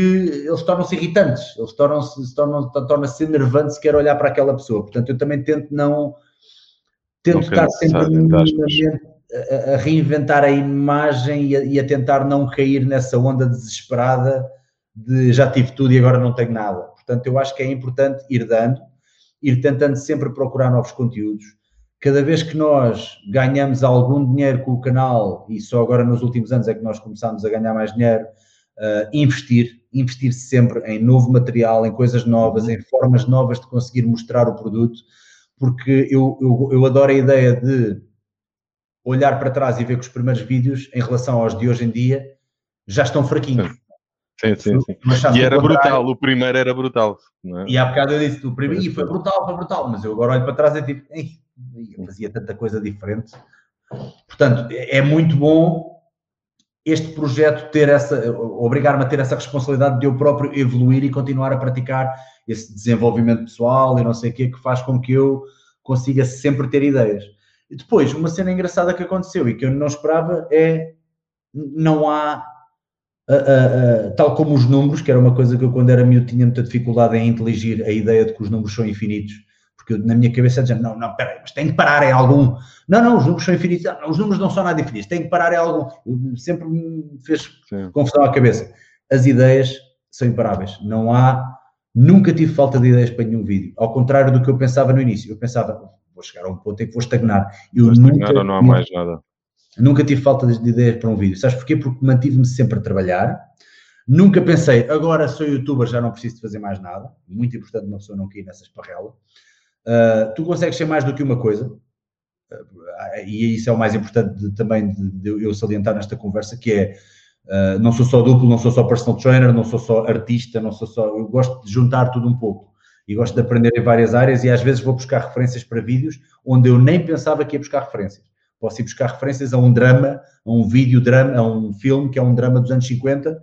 eles tornam-se irritantes, eles tornam-se, tornam, torna-se enervante se quer olhar para aquela pessoa. Portanto, eu também tento não, tento não estar sempre a, a, reinventar a imagem e a, e a, tentar não cair nessa onda desesperada de já tive tudo e agora não tenho nada. Portanto, eu acho que é importante ir dando, ir tentando sempre procurar novos conteúdos. Cada vez que nós ganhamos algum dinheiro com o canal, e só agora nos últimos anos é que nós começamos a ganhar mais dinheiro, uh, investir, investir sempre em novo material, em coisas novas, em formas novas de conseguir mostrar o produto, porque eu, eu, eu adoro a ideia de olhar para trás e ver que os primeiros vídeos, em relação aos de hoje em dia, já estão fraquinhos. Sim, sim, sim. E era brutal, o primeiro era brutal. É? E há bocado eu disse, o primeiro, e foi brutal, foi brutal, mas eu agora olho para trás e tipo, eu fazia tanta coisa diferente. Portanto, é muito bom este projeto ter essa, obrigar-me a ter essa responsabilidade de eu próprio evoluir e continuar a praticar esse desenvolvimento pessoal e não sei o que, que faz com que eu consiga sempre ter ideias. E depois, uma cena engraçada que aconteceu e que eu não esperava é, não há, tal como os números, que era uma coisa que eu quando era miúdo tinha muita dificuldade em inteligir a ideia de que os números são infinitos porque na minha cabeça dizia, não, não, peraí, mas tem que parar em algum. Não, não, os números são infinitos, não, os números não são nada infinitos, tem que parar em algum. Sempre me fez Sim. confusão à cabeça. As ideias são imparáveis, não há. Nunca tive falta de ideias para nenhum vídeo, ao contrário do que eu pensava no início. Eu pensava, vou chegar a um ponto em que vou estagnar. Eu vou estagnar nunca, ou não há mais nada. Nunca tive falta de ideias para um vídeo. Sabes porquê? Porque mantive-me sempre a trabalhar. Nunca pensei, agora sou youtuber, já não preciso de fazer mais nada. Muito importante uma pessoa não cair nessa esparrela. Uh, tu consegues ser mais do que uma coisa, uh, e isso é o mais importante de, também de, de, eu salientar nesta conversa, que é uh, não sou só duplo, não sou só personal trainer, não sou só artista, não sou só. Eu gosto de juntar tudo um pouco e gosto de aprender em várias áreas e às vezes vou buscar referências para vídeos onde eu nem pensava que ia buscar referências. Posso ir buscar referências a um drama, a um vídeo drama, a um filme que é um drama dos anos 50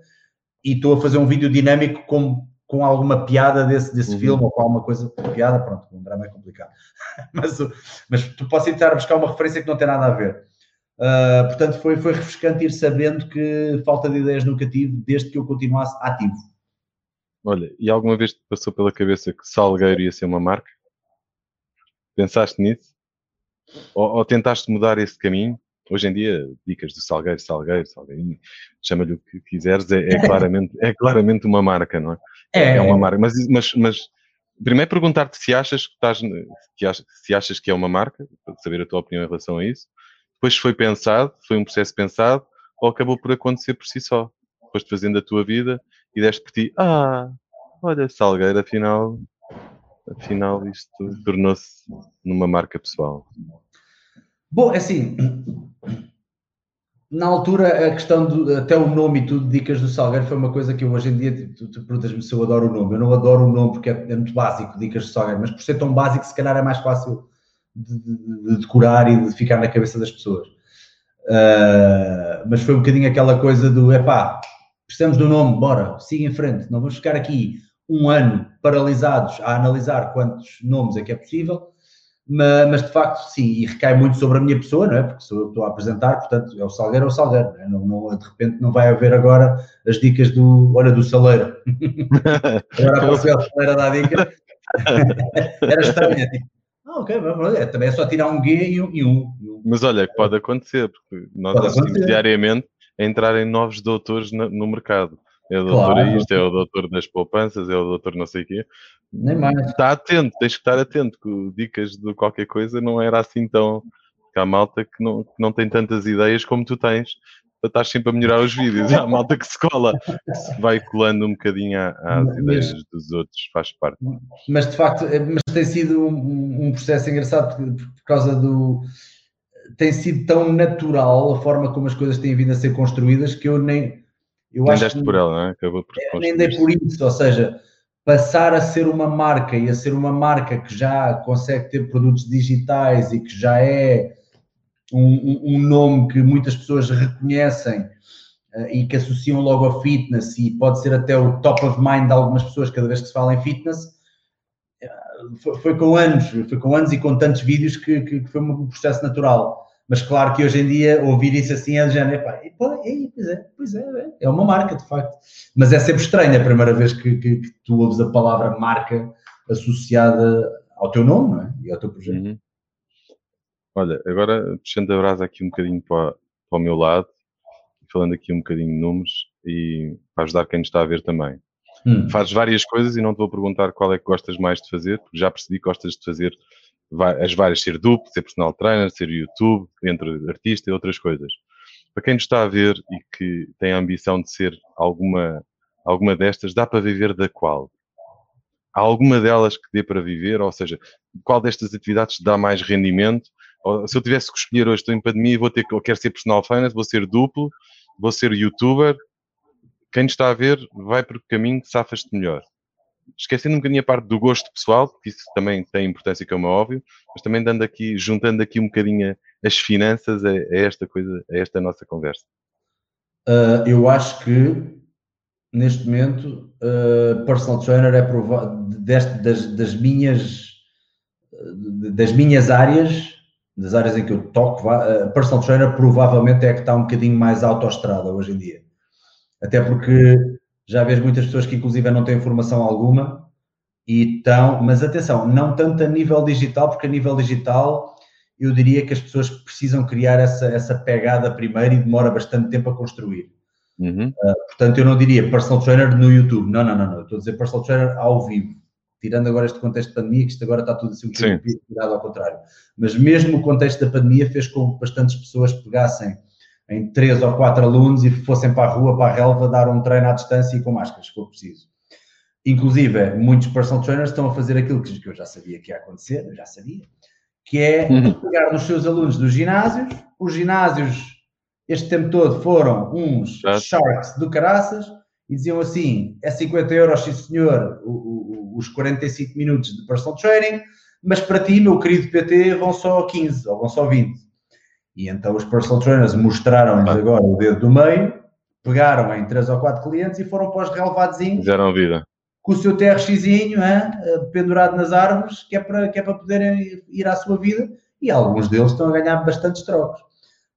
e estou a fazer um vídeo dinâmico com com alguma piada desse, desse uhum. filme ou com alguma coisa piada, pronto, um drama é complicado. mas, mas tu podes tentar buscar uma referência que não tem nada a ver. Uh, portanto, foi, foi refrescante ir sabendo que falta de ideias nunca tive, desde que eu continuasse ativo. Olha, e alguma vez te passou pela cabeça que Salgueiro ia ser uma marca? Pensaste nisso? Ou, ou tentaste mudar esse caminho? Hoje em dia, dicas do Salgueiro, Salgueiro, Salgueirinho, chama-lhe o que quiseres, é, é, claramente, é claramente uma marca, não é? É, é uma marca. Mas, mas, mas primeiro perguntar-te se achas que estás, que achas, se achas que é uma marca, para saber a tua opinião em relação a isso. Depois foi pensado, foi um processo pensado, ou acabou por acontecer por si só. Depois de fazendo a tua vida e deste por ti, ah, olha, Salgueiro, afinal, afinal isto tornou-se numa marca pessoal. Bom, é assim, na altura a questão do, até o nome e tudo, Dicas do Salgueiro, foi uma coisa que eu hoje em dia, tu, tu perguntas-me se eu adoro o nome, eu não adoro o nome porque é, é, muito básico, Dicas do Salgueiro, mas por ser tão básico se calhar é mais fácil de, de, de decorar e de ficar na cabeça das pessoas. Uh, mas foi um bocadinho aquela coisa do, epá, precisamos do nome, bora, siga em frente, não vamos ficar aqui um ano paralisados a analisar quantos nomes é que é possível, mas, mas, de facto, sim, e recai muito sobre a minha pessoa, não é? Porque sou eu que estou a apresentar, portanto, é o Salgueiro ou é o Salgueiro, não, é? não, não, de repente não vai haver agora as dicas do, olha, do Saleiro. agora apareceu a Saleira da dica. Era estranho, tipo, ah, ok, vamos, é, também é só tirar um G e um. E um, Mas olha, pode acontecer, porque nós pode assistimos acontecer. diariamente a entrarem novos doutores no, no mercado. É o doutor claro. isto, é o doutor das poupanças, é o doutor não sei o quê. Nem mais. Está atento, tens que estar atento, que dicas de qualquer coisa não era assim tão. Que há malta que não, que não tem tantas ideias como tu tens, para estar sempre a melhorar os vídeos. Há malta que se cola, que se vai colando um bocadinho às mas, ideias dos outros, faz parte. Mas de facto, eh, mas tem sido um, um processo engraçado por, por causa do tem sido tão natural a forma como as coisas têm vindo a ser construídas que eu nem eu acho que, por ela, não é? Acabou por é, nem dei por isso, ou seja, passar a ser uma marca e a ser uma marca que já consegue ter produtos digitais e que já é um, um nome que muitas pessoas reconhecem uh, e que associam logo a fitness e pode ser até o top of mind de algumas pessoas cada vez que se fala em fitness, uh, foi, foi, com anos, foi com anos e com tantos vídeos que, que, que foi um processo natural. Mas claro que hoje em dia ouvir isso assim é de género, epá, pois é, pois é, é, é uma marca de facto. Mas é sempre estranho a primeira vez que, que, que, tu ouves a palavra marca associada ao teu nome não é? e ao teu projeto. Uhum. Olha, agora puxando a brasa aqui um bocadinho para, para o meu lado, falando aqui um bocadinho de números e para ajudar quem nos está a ver também. Hum. Fazes várias coisas e não te vou perguntar qual é que gostas mais de fazer, porque já percebi que gostas de fazer as várias, ser duplo, ser personal trainer, ser YouTube, entre artista e outras coisas. Para quem nos está a ver e que tem a ambição de ser alguma, alguma destas, dá para viver da qual? Há alguma delas que dê para viver? Ou seja, qual destas atividades dá mais rendimento? Ou, se eu tivesse que escolher hoje, estou em pandemia, vou ter que, eu quero ser personal trainer, vou ser duplo, vou ser youtuber. Quem está a ver, vai por que caminho safas-te melhor esquecendo um bocadinho a parte do gosto pessoal, que isso também tem importância, como é óbvio, mas também dando aqui, juntando aqui um bocadinho as finanças a, a esta coisa, a esta nossa conversa. Uh, eu acho que neste momento uh, personal trainer é provado das, das, minhas das minhas áreas, das áreas em que eu toco, uh, personal trainer provavelmente é que está um bocadinho mais autoestrada hoje em dia. Até porque já vês muitas pessoas que inclusive não têm formação alguma e estão, mas atenção, não tanto a nível digital, porque a nível digital eu diria que as pessoas precisam criar essa, essa pegada primeiro e demora bastante tempo a construir. Uhum. Uh, portanto, eu não diria personal trainer no YouTube, não, não, não, não, estou a dizer personal trainer ao vivo, tirando agora este contexto de pandemia, que isto agora está tudo assim um tirado ao contrário. Mas mesmo o contexto da pandemia fez com que bastantes pessoas pegassem em três ou quatro alunos e fossem para a rua, para a relva, dar um treino à distância e com máscaras, se for preciso. Inclusive, muitos personal trainers estão a fazer aquilo que eu já sabia que ia acontecer, já sabia, que é uhum. pegar nos seus alunos dos ginásios, os ginásios este tempo todo foram uns sharks do caraças e diziam assim, é 50 euros, sim senhor, os 45 minutos de personal training, mas para ti, meu querido PT, vão só 15 ou vão só 20. E então os personal trainers mostraram-lhes ah. agora o dedo do meio, pegaram em três ou quatro clientes e foram para os. Fizeram vida. Com o seu TRXzinho pendurado nas árvores, que é, para, que é para poderem ir à sua vida. E alguns deles estão a ganhar bastantes trocos.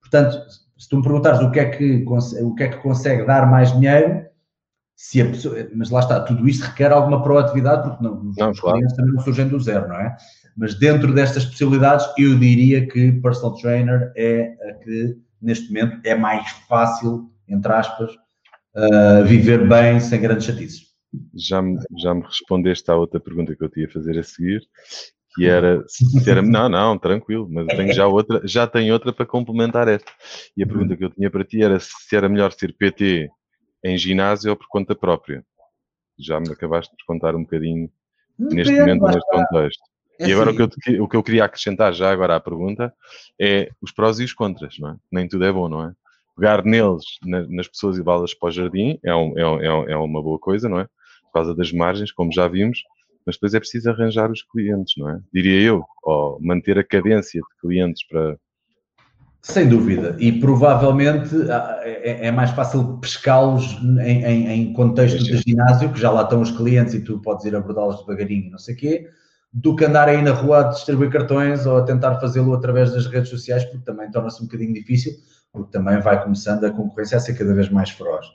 Portanto, se tu me perguntares o que é que, o que, é que consegue dar mais dinheiro, se a pessoa, mas lá está, tudo isto requer alguma proatividade, porque não, não os claro. clientes também não surgem do zero, não é? Mas dentro destas possibilidades, eu diria que personal trainer é a que, neste momento, é mais fácil, entre aspas, uh, viver bem sem grandes chatices. Já me, já me respondeste à outra pergunta que eu tinha a fazer a seguir, que era se era. Não, não, tranquilo, mas tenho já outra, já tenho outra para complementar esta. E a pergunta que eu tinha para ti era se era melhor ser PT em ginásio ou por conta própria. já me acabaste de contar um bocadinho neste momento, neste contexto. É e agora o que, eu, o que eu queria acrescentar já agora à pergunta é os prós e os contras, não é? Nem tudo é bom, não é? Pegar neles, na, nas pessoas e levá-las para o jardim é, um, é, é, é uma boa coisa, não é? Por causa das margens, como já vimos, mas depois é preciso arranjar os clientes, não é? Diria eu, ou manter a cadência de clientes para. Sem dúvida, e provavelmente ah, é, é mais fácil pescá-los em, em, em, contexto de ginásio, que já lá estão os clientes e tu podes ir abordá-los devagarinho, não sei o quê, do que andar aí na rua a distribuir cartões ou a tentar fazê-lo através das redes sociais, porque também torna-se um bocadinho difícil, porque também vai começando a concorrência a ser cada vez mais feroz.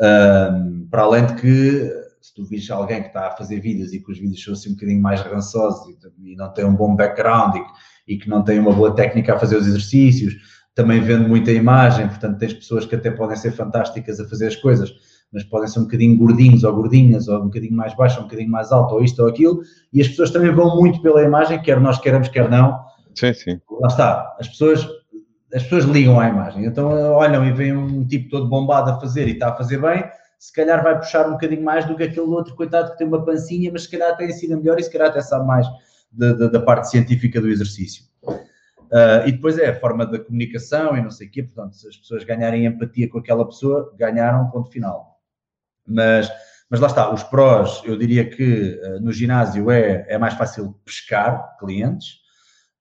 Um, para além de que se tu vires alguém que está a fazer vídeos e que os vídeos são assim um bocadinho mais rançosos e, e não tem um bom background e, e, que não tem uma boa técnica a fazer os exercícios, também vende muita imagem, portanto tens pessoas que até podem ser fantásticas a fazer as coisas, mas podem ser um bocadinho gordinhos ou gordinhas, ou um bocadinho mais baixo, ou um bocadinho mais alto, ou isto ou aquilo, e as pessoas também vão muito pela imagem, quer nós queremos, quer não. Sim, sim. Lá está, as pessoas, as pessoas ligam à imagem, então olham e veem um tipo todo bombado a fazer e está a fazer bem, se calhar vai puxar um bocadinho mais do que aquele outro coitado que tem uma pancinha, mas se calhar até ensina melhor e se calhar até sabe mais da, da, da parte científica do exercício. Uh, e depois é a forma da comunicação e não sei o quê, portanto, se as pessoas ganharem empatia com aquela pessoa, ganharam, ponto final. Mas, mas lá está, os prós, eu diria que uh, no ginásio é, é mais fácil pescar clientes,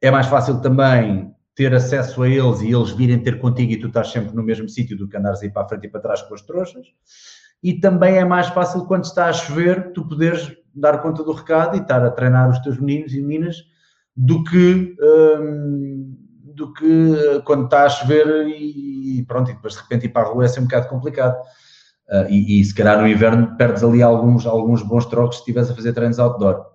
é mais fácil também ter acesso a eles e eles virem ter contigo e tu estás sempre no mesmo sítio do que andares aí para a frente e para trás com as trouxas e também é mais fácil quando está a chover tu poderes dar conta do recado e estar a treinar os teus meninos e meninas do que hum, do que quando está a chover e pronto, e depois de repente ir para a rua é ser um bocado complicado. Uh, e, e, se calhar no inverno perdes ali alguns, alguns bons trocos se estiveres a fazer treinos outdoor.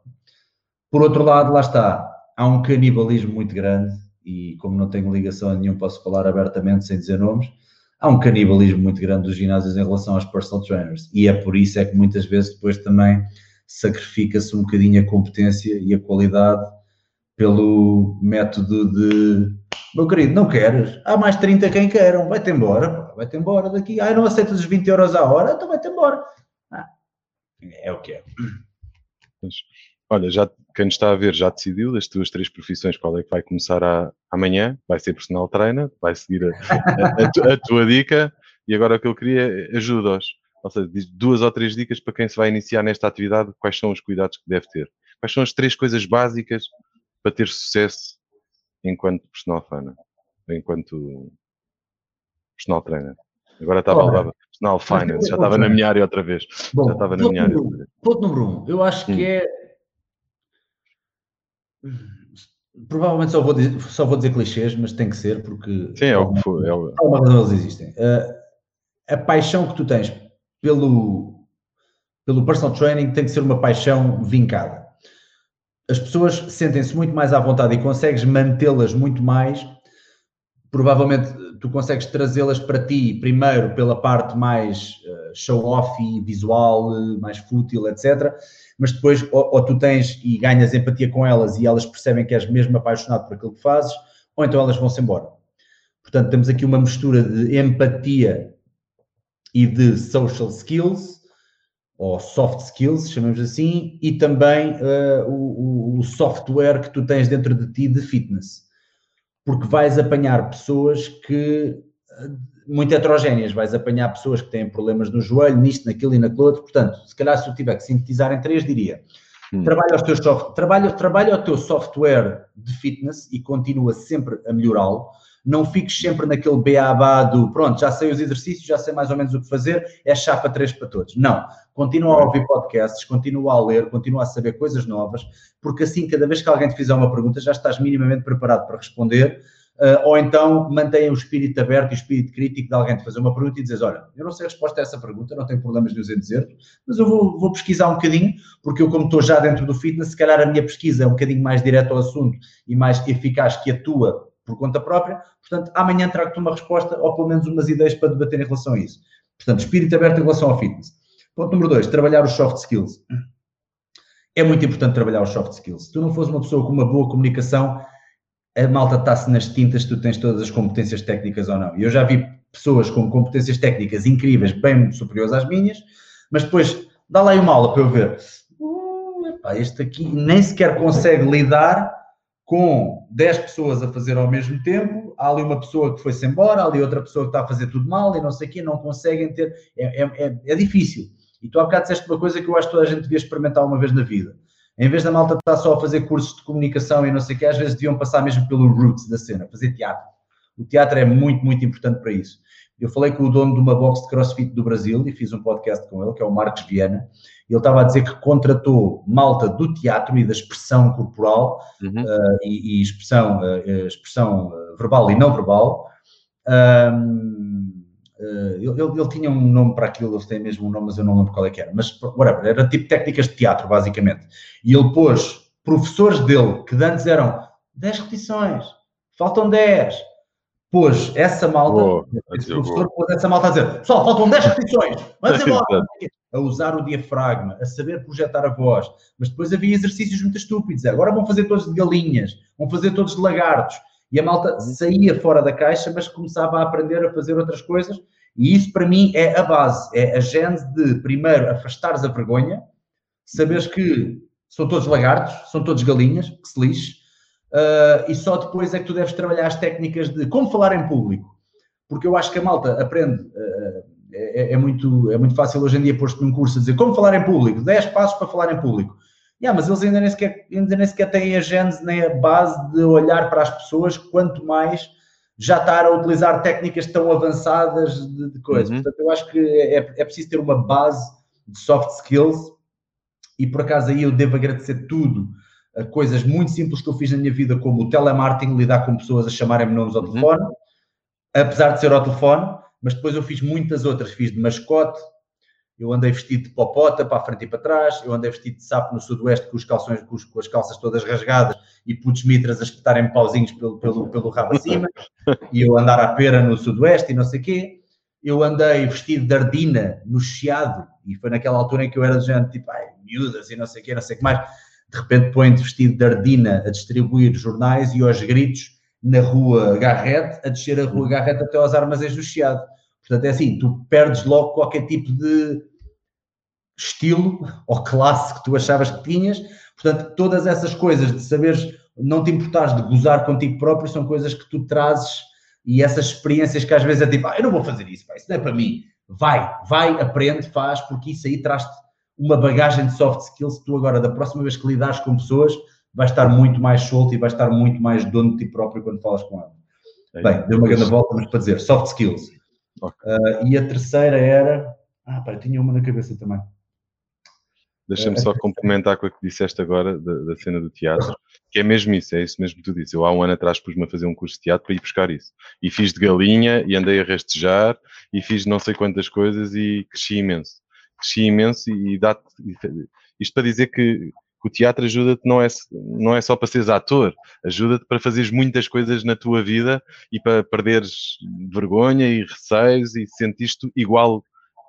Por outro lado, lá está, há um canibalismo muito grande e como não tenho ligação a nenhum, posso falar abertamente sem dizer nomes há um canibalismo muito grande dos ginásios em relação aos personal trainers e é por isso é que muitas vezes depois também sacrifica-se um bocadinho a competência e a qualidade pelo método de meu querido, não queres? Há mais 30 quem queiram, vai-te embora, vai-te embora daqui. Ah, não aceitas os 20 euros a hora? Então vai-te embora. Ah, é o que é. Olha, já quem está a ver já decidiu das tuas três profissões qual é que vai começar a, amanhã. Vai ser personal trainer, vai seguir a, a, a, tua dica e agora o que eu queria é ajuda-os. Ou seja, duas ou três dicas para quem se vai iniciar nesta atividade, quais são os cuidados que deve ter. Quais são as três coisas básicas para ter sucesso enquanto personal trainer, enquanto personal trainer. Agora estava a levar personal finance, já estava na minha área outra vez. Bom, já estava na minha área. Ponto número um, eu acho que hum. é Provavelmente só vou, dizer, só vou dizer clichês, mas tem que ser porque. Sim, é o que foi. É o... Algumas existem. Uh, a paixão que tu tens pelo, pelo personal training tem que ser uma paixão vincada. As pessoas sentem-se muito mais à vontade e consegues mantê-las muito mais. Provavelmente tu consegues trazê-las para ti, primeiro pela parte mais uh, show-off e visual, uh, mais fútil, etc mas depois ou, ou, tu tens e ganhas empatia com elas e elas percebem que és mesmo apaixonado por aquilo que fazes, ou então elas vão-se embora. Portanto, temos aqui uma mistura de empatia e de social skills, ou soft skills, chamamos assim, e também uh, o, o, software que tu tens dentro de ti de fitness. Porque vais apanhar pessoas que muito heterogéneas. Vais apanhar pessoas que têm problemas no joelho, nisto, naquilo e naquilo outro. Portanto, se calhar se eu tiver que sintetizar em três, diria: hum. trabalha, os teus soft, trabalha, trabalha o teu software de fitness e continua sempre a melhorá-lo. Não fiques sempre naquele beabá do pronto, já sei os exercícios, já sei mais ou menos o que fazer, é chapa três para todos. Não. Continua a ouvir podcasts, continua a ler, continua a saber coisas novas, porque assim, cada vez que alguém te fizer uma pergunta, já estás minimamente preparado para responder Uh, ou então mantenha o espírito aberto e o espírito crítico de alguém te fazer uma pergunta e dizer, olha, eu não sei a resposta a essa pergunta, não tenho problemas de em dizer, mas eu vou, vou, pesquisar um bocadinho, porque eu como estou já dentro do fitness, se calhar a minha pesquisa é um bocadinho mais direta ao assunto e mais eficaz que a tua por conta própria, portanto, amanhã trago-te uma resposta ou pelo menos umas ideias para debater em relação a isso. Portanto, espírito aberto em relação ao fitness. Ponto número dois, trabalhar os soft skills. É muito importante trabalhar os soft skills. Se tu não fores uma pessoa com uma boa comunicação, a malta está-se nas tintas se tu tens todas as competências técnicas ou não. E eu já vi pessoas com competências técnicas incríveis, bem superiores às minhas, mas depois dá lá uma aula para eu ver. Uh, epá, este aqui nem sequer consegue lidar com 10 pessoas a fazer ao mesmo tempo, há ali uma pessoa que foi-se embora, há ali outra pessoa que está a fazer tudo mal e não sei o quê, não conseguem ter. É, é, é, é difícil. E tu há bocado disseste uma coisa que eu acho que toda a gente devia experimentar uma vez na vida. Em vez da malta estar só a fazer cursos de comunicação e não sei o quê, às vezes deviam passar mesmo pelo roots da cena, fazer teatro. O teatro é muito, muito importante para isso. Eu falei com o dono de uma box de crossfit do Brasil e fiz um podcast com ele, que é o Marcos Viana, ele estava a dizer que contratou malta do teatro e da expressão corporal uhum. uh, e, e, expressão, uh, expressão verbal e não verbal. Um, uh, ele, ele, tinha um nome para aquilo, ele tem mesmo um nome, mas eu não lembro qual é que era. Mas, whatever, era tipo técnicas de teatro, basicamente. E ele pôs professores dele, que antes eram 10 repetições, faltam 10, pôs essa malta, oh, esse professor pôs essa malta a dizer, pessoal, faltam 10 repetições, vamos embora a usar o diafragma, a saber projetar a voz, mas depois havia exercícios muito estúpidos. Agora vão fazer todos de galinhas, vão fazer todos de lagartos. E a malta uhum. saía fora da caixa, mas começava a aprender a fazer outras coisas. E isso para mim é a base, é a gênese de primeiro afastares a vergonha, saberes que são todos lagartos, são todos galinhas, que se lixe, uh, e só depois é que tu deves trabalhar as técnicas de como falar em público. Porque eu acho que a malta aprende. Uh, é, é, é, muito, é muito fácil hoje em dia pôr-se num curso a dizer como falar em público, 10 passos para falar em público. Yeah, mas eles ainda nem, sequer, ainda nem sequer têm a gênese nem a base de olhar para as pessoas, quanto mais já estar a utilizar técnicas tão avançadas de, de coisas. Uhum. Portanto, eu acho que é, é preciso ter uma base de soft skills e por acaso aí eu devo agradecer tudo coisas muito simples que eu fiz na minha vida, como o telemarketing, lidar com pessoas a chamarem-me nomes ao uhum. telefone, apesar de ser ao telefone, mas depois eu fiz muitas outras, fiz de mascote, eu andei vestido de popota para a frente e para trás, eu andei vestido de sapo no sudoeste com, os calções, com, os, com as calças todas rasgadas e putos mitras a espetarem pauzinhos pelo, pelo, pelo rabo acima, e eu andar à pera no sudoeste e não sei o quê. Eu andei vestido de ardina no chiado, e foi naquela altura em que eu era de gente tipo, ai, miúdas e não sei o quê, não sei o que mais. De repente põe-te vestido de ardina a distribuir jornais e aos gritos na rua Garrett, a descer a rua Garrett até aos armazéns do Chiado. Portanto, é assim, tu perdes logo qualquer tipo de estilo ou classe que tu achavas que tinhas. Portanto, todas essas coisas de saberes, não te importares de gozar contigo próprio, são coisas que tu trazes e essas experiências que às vezes é tipo, ah, eu não vou fazer isso, pá, isso não é para mim. Vai, vai, aprende, faz, porque isso aí traz-te uma bagagem de soft skills que tu agora, da próxima vez que lidares com pessoas, vais estar muito mais solto e vais estar muito mais dono de ti próprio quando falas com ela. É, Bem, deu uma grande volta, mas para dizer, soft skills. Okay. Uh, e a terceira era. Ah, pá, tinha uma na cabeça também. Deixa-me só complementar com a que disseste agora da, da, cena do teatro, que é mesmo isso, é isso mesmo que tu dizes. Eu há um ano atrás pus-me a fazer um curso de teatro para ir buscar isso. E fiz de galinha e andei a rastejar e fiz não sei quantas coisas e cresci imenso. Cresci imenso e dá Isto para dizer que o teatro ajuda-te não é, não é só para seres ator, ajuda-te para fazeres muitas coisas na tua vida e para perderes vergonha e receios e sentires-te igual,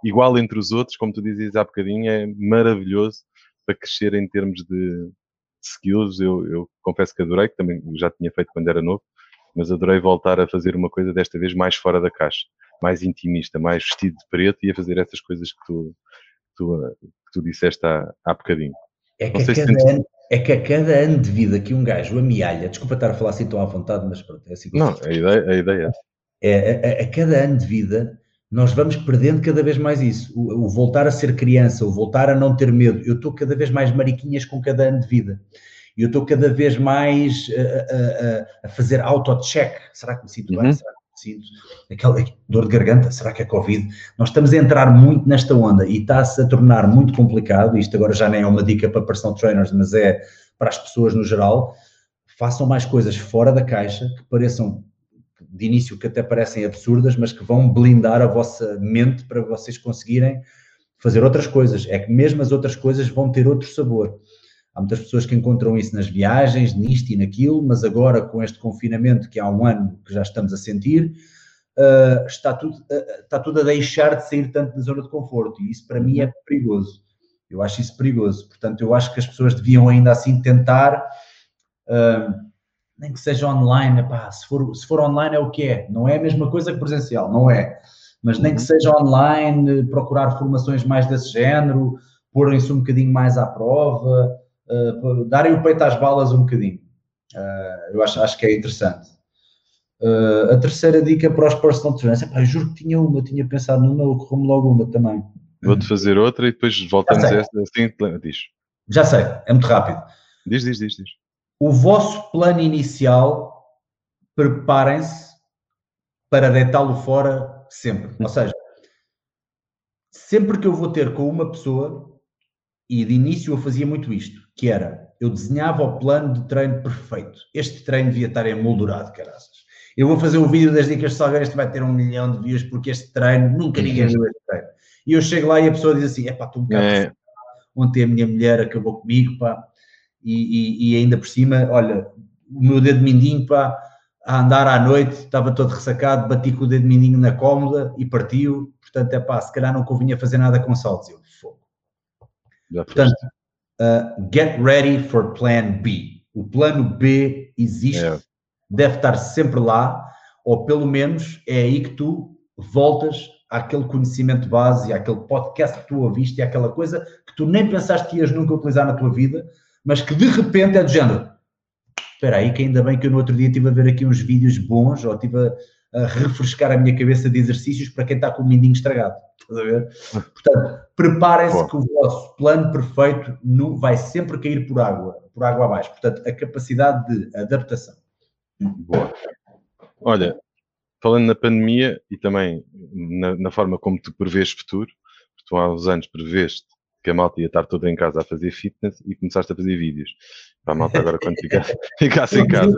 igual entre os outros, como tu dizias há bocadinho, é maravilhoso para crescer em termos de, skills. Eu, eu confesso que adorei, que também já tinha feito quando era novo, mas adorei voltar a fazer uma coisa desta vez mais fora da caixa, mais intimista, mais vestido de preto e a fazer essas coisas que tu, que tu, que tu disseste há, há bocadinho. É que, a cada ano, é que a cada ano de vida que um gajo amealha, desculpa estar a falar assim tão à vontade, mas pronto, é assim. Não, a ideia, a ideia é. é a, a, cada ano de vida nós vamos perdendo cada vez mais isso. O, o, voltar a ser criança, o voltar a não ter medo. Eu estou cada vez mais mariquinhas com cada ano de vida. Eu estou cada vez mais a, a, a fazer auto-check. Será que me sinto uhum. bem? Será sinto, aquela dor de garganta, será que é Covid? Nós estamos a entrar muito nesta onda e está-se a tornar muito complicado. Isto agora já nem é uma dica para personal trainers, mas é para as pessoas no geral. Façam mais coisas fora da caixa que pareçam, de início, que até parecem absurdas, mas que vão blindar a vossa mente para vocês conseguirem fazer outras coisas. É que mesmo as outras coisas vão ter outro sabor. Há muitas pessoas que encontram isso nas viagens, nisto e naquilo, mas agora com este confinamento que há um ano que já estamos a sentir, uh, está, tudo, uh, está tudo a deixar de sair tanto da zona de conforto e isso para mim é perigoso. Eu acho isso perigoso. Portanto, eu acho que as pessoas deviam ainda assim tentar, uh, nem que seja online, epá, se, for, se for online é o que é, não é a mesma coisa que presencial, não é. Mas nem que uhum. seja online, procurar formações mais desse género, porem-se um bocadinho mais à prova, uh, darem o peito às balas um bocadinho. Uh, eu acho, acho que é interessante. Uh, a terceira dica para os personal trainers, epá, eu juro que tinha uma, eu tinha pensado numa, ocorreu-me logo uma também. Vou-te fazer outra e depois voltamos a essa assim, diz. Já sei, é muito rápido. Diz, diz, diz, diz. O vosso plano inicial, preparem-se para deitá-lo fora sempre. Ou seja, sempre que eu vou ter com uma pessoa, e de início eu fazia muito isto, que era, eu desenhava o plano de treino perfeito. Este treino devia estar emoldurado, caraças. Eu vou fazer um vídeo das dicas de Salgueiro, este vai ter um milhão de views, porque este treino, nunca ninguém viu este treino. E eu chego lá e a pessoa diz assim, é pá, tu um bocado... É. Ontem a minha mulher acabou comigo, pá, e, e, e ainda por cima, olha, o meu dedo mindinho, pá, a andar à noite, estava todo ressacado, bati com o dedo mindinho na cómoda e partiu. Portanto, é pá, se calhar não convinha fazer nada com saltos. Eu, fogo. Portanto, uh, get ready for plan B. O plano B existe, é. deve estar sempre lá, ou pelo menos é aí que tu voltas àquele conhecimento base, àquele podcast que tu ouviste e àquela coisa que tu nem pensaste que ias nunca utilizar na tua vida, mas que de repente é do género espera aí que ainda bem que eu no outro dia estive a ver aqui uns vídeos bons, ou estive a, a refrescar a minha cabeça de exercícios para quem está com o mindinho estragado. Estás a ver? Portanto, preparem-se que o vosso plano perfeito no, vai sempre cair por água, por água abaixo. Portanto, a capacidade de adaptação. Boa. Olha, falando na pandemia e também na, na forma como tu prevês futuro, tu há uns anos preveste que a malta ia estar toda em casa a fazer fitness e começaste a fazer vídeos. Para a malta agora quando ficar, ficasse em casa.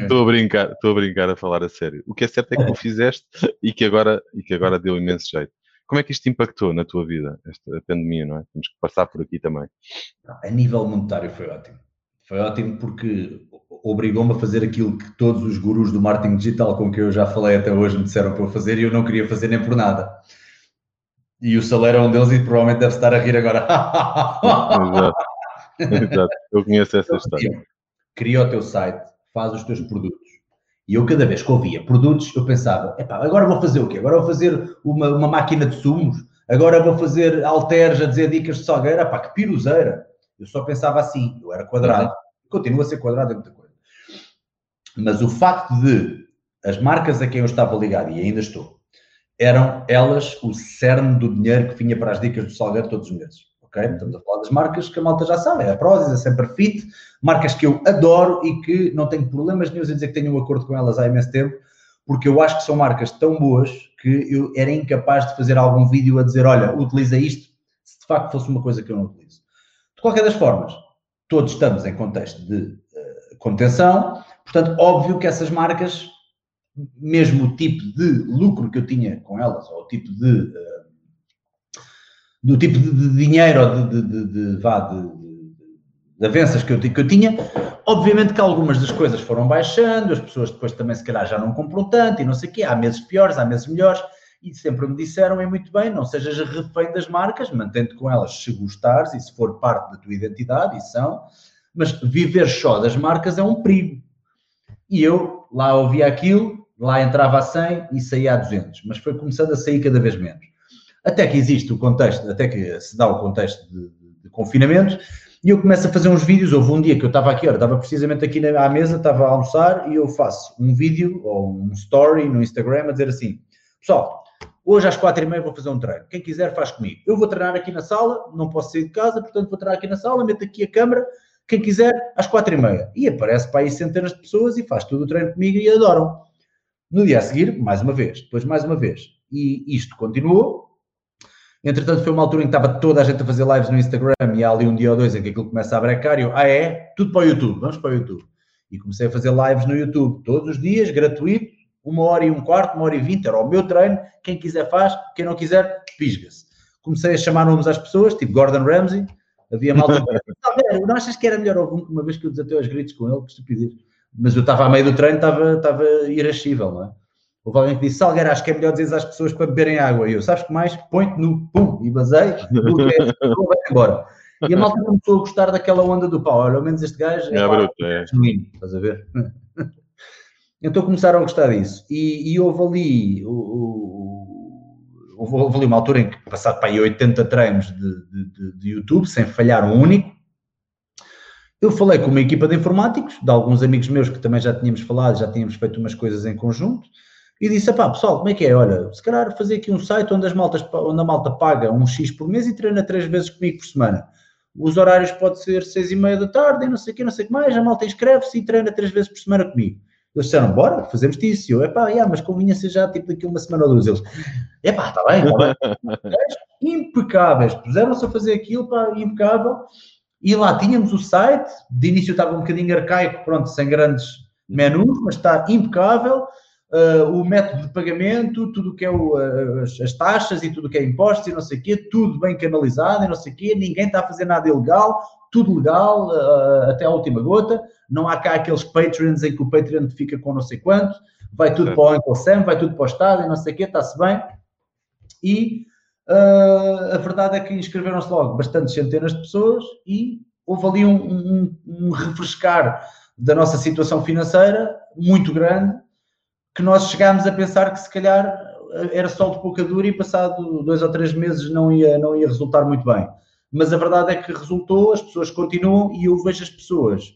Estou a brincar, estou a brincar a falar a sério. O que é certo é que o fizeste e que agora, e que agora deu imenso jeito. Como é que isto impactou na tua vida, esta pandemia, não é? Temos que passar por aqui também. A nível monetário foi ótimo. Foi ótimo porque obrigou-me a fazer aquilo que todos os gurus do marketing digital com que eu já falei até hoje me disseram para eu fazer e eu não queria fazer nem por nada e o Saler é um deles e provavelmente deve estar a rir agora. Exato. Exato. Eu conheço essa história. Cria o teu site, faz os teus produtos. E eu, cada vez que ouvia produtos, eu pensava: agora vou fazer o quê? Agora vou fazer uma, uma máquina de sumos? Agora vou fazer alteres a dizer dicas de salgueira? Pá, que piruzeira! Eu só pensava assim, eu era quadrado. Uhum. Continua a ser quadrado é muita coisa. Mas o facto de as marcas a quem eu estava ligado, e ainda estou, eram elas o cerne do dinheiro que vinha para as dicas do Salgueiro todos os meses. Ok? Estamos a falar das marcas que a malta já sabe, é a Prozis, a Semperfit, marcas que eu adoro e que não tenho problemas nenhum em dizer que tenho um acordo com elas há imenso tempo, porque eu acho que são marcas tão boas que eu era incapaz de fazer algum vídeo a dizer, olha, utiliza isto, se de facto fosse uma coisa que eu não utilizo. De qualquer das formas, todos estamos em contexto de uh, contenção, portanto, óbvio que essas marcas mesmo o tipo de lucro que eu tinha com elas, ou o tipo de. Uh, do tipo de, dinheiro ou de, de, de, vá, de, de avanças que eu, que eu tinha, obviamente que algumas das coisas foram baixando, as pessoas depois também se calhar já não compram tanto e não sei o quê, há meses piores, há meses melhores, e sempre me disseram, é muito bem, não sejas refém das marcas, mantente com elas se gostares e se for parte da tua identidade, e são, mas viver só das marcas é um perigo. E eu lá ouvia aquilo, lá entrava a 100 e saía a 200, mas foi começando a sair cada vez menos. Até que existe o contexto, até que se dá o contexto de, de confinamento, e eu começo a fazer uns vídeos. Houve um dia que eu estava aqui, olha, estava precisamente aqui na, à mesa, estava a almoçar, e eu faço um vídeo ou um story no Instagram a dizer assim: Pessoal, hoje às quatro e meia vou fazer um treino. Quem quiser faz comigo. Eu vou treinar aqui na sala, não posso sair de casa, portanto vou treinar aqui na sala, meto aqui a câmera. Quem quiser, às quatro e meia. E aparece para aí centenas de pessoas e faz todo o treino comigo e adoram. No dia a seguir, mais uma vez, depois mais uma vez. E isto continuou. Entretanto, foi uma altura em que estava toda a gente a fazer lives no Instagram e há ali um dia ou dois em que aquilo começa a brecar e eu, ah é? Tudo para o YouTube, vamos para o YouTube. E comecei a fazer lives no YouTube todos os dias, gratuito, uma hora e um quarto, uma hora e vinte, era o meu treino, quem quiser faz, quem não quiser, pisga-se. Comecei a chamar nomes às pessoas, tipo Gordon Ramsay, havia malta, não achas que era melhor algum, uma vez que eu desatei aos gritos com ele, que estupidez mas eu estava a meio do treino, estava, estava irascível, não é? Houve alguém que disse, Salgueiro, acho que é melhor dizer às pessoas para beberem água. E eu, sabes que mais? Põe-te no pum, e basei, vai embora. E a malta começou a gostar daquela onda do pau. Olha, ao menos este gajo é, é, bruto, é. genuíno, estás a ver? então começaram a gostar disso. E, e houve ali o, o, houve ali uma altura em que, passado para aí 80 treinos de, de, de, YouTube, sem falhar um único, eu falei com uma equipa de informáticos, de alguns amigos meus que também já tínhamos falado, já tínhamos feito umas coisas em conjunto, e disse, pá, pessoal, como é que é? Olha, se calhar fazer aqui um site onde, as maltas, onde a malta paga um X por mês e treina três vezes comigo por semana. Os horários pode ser seis e meia da tarde e não sei o que, não sei o que mais, a malta inscreve-se e treina três vezes por semana comigo. Eles disseram, bora, fazemos isso. E eu, epá, yeah, mas convinha ser já tipo daqui uma semana ou duas. Eles, epá, está bem, está bem. impecáveis, puseram-se a fazer aquilo, pá, impecável. E lá tínhamos o site, de início estava um bocadinho arcaico, pronto, sem grandes menus, mas está impecável. Uh, o método de pagamento, tudo o que é o, as, as, taxas e tudo o que é impostos e não sei o quê, tudo bem canalizado e não sei o quê, ninguém está a fazer nada ilegal, tudo legal, uh, até a última gota. Não há cá aqueles Patreons em que o Patreon fica com não sei quanto, vai tudo para o Uncle Sam, vai tudo para o Estado e não sei o quê, está-se bem. E uh, a verdade é que inscreveram-se logo bastantes centenas de pessoas e houve ali um, um, um refrescar da nossa situação financeira muito grande, que nós chegámos a pensar que se calhar era só de pouca dura e passado dois ou três meses não ia, não ia resultar muito bem. Mas a verdade é que resultou, as pessoas continuam e eu vejo as pessoas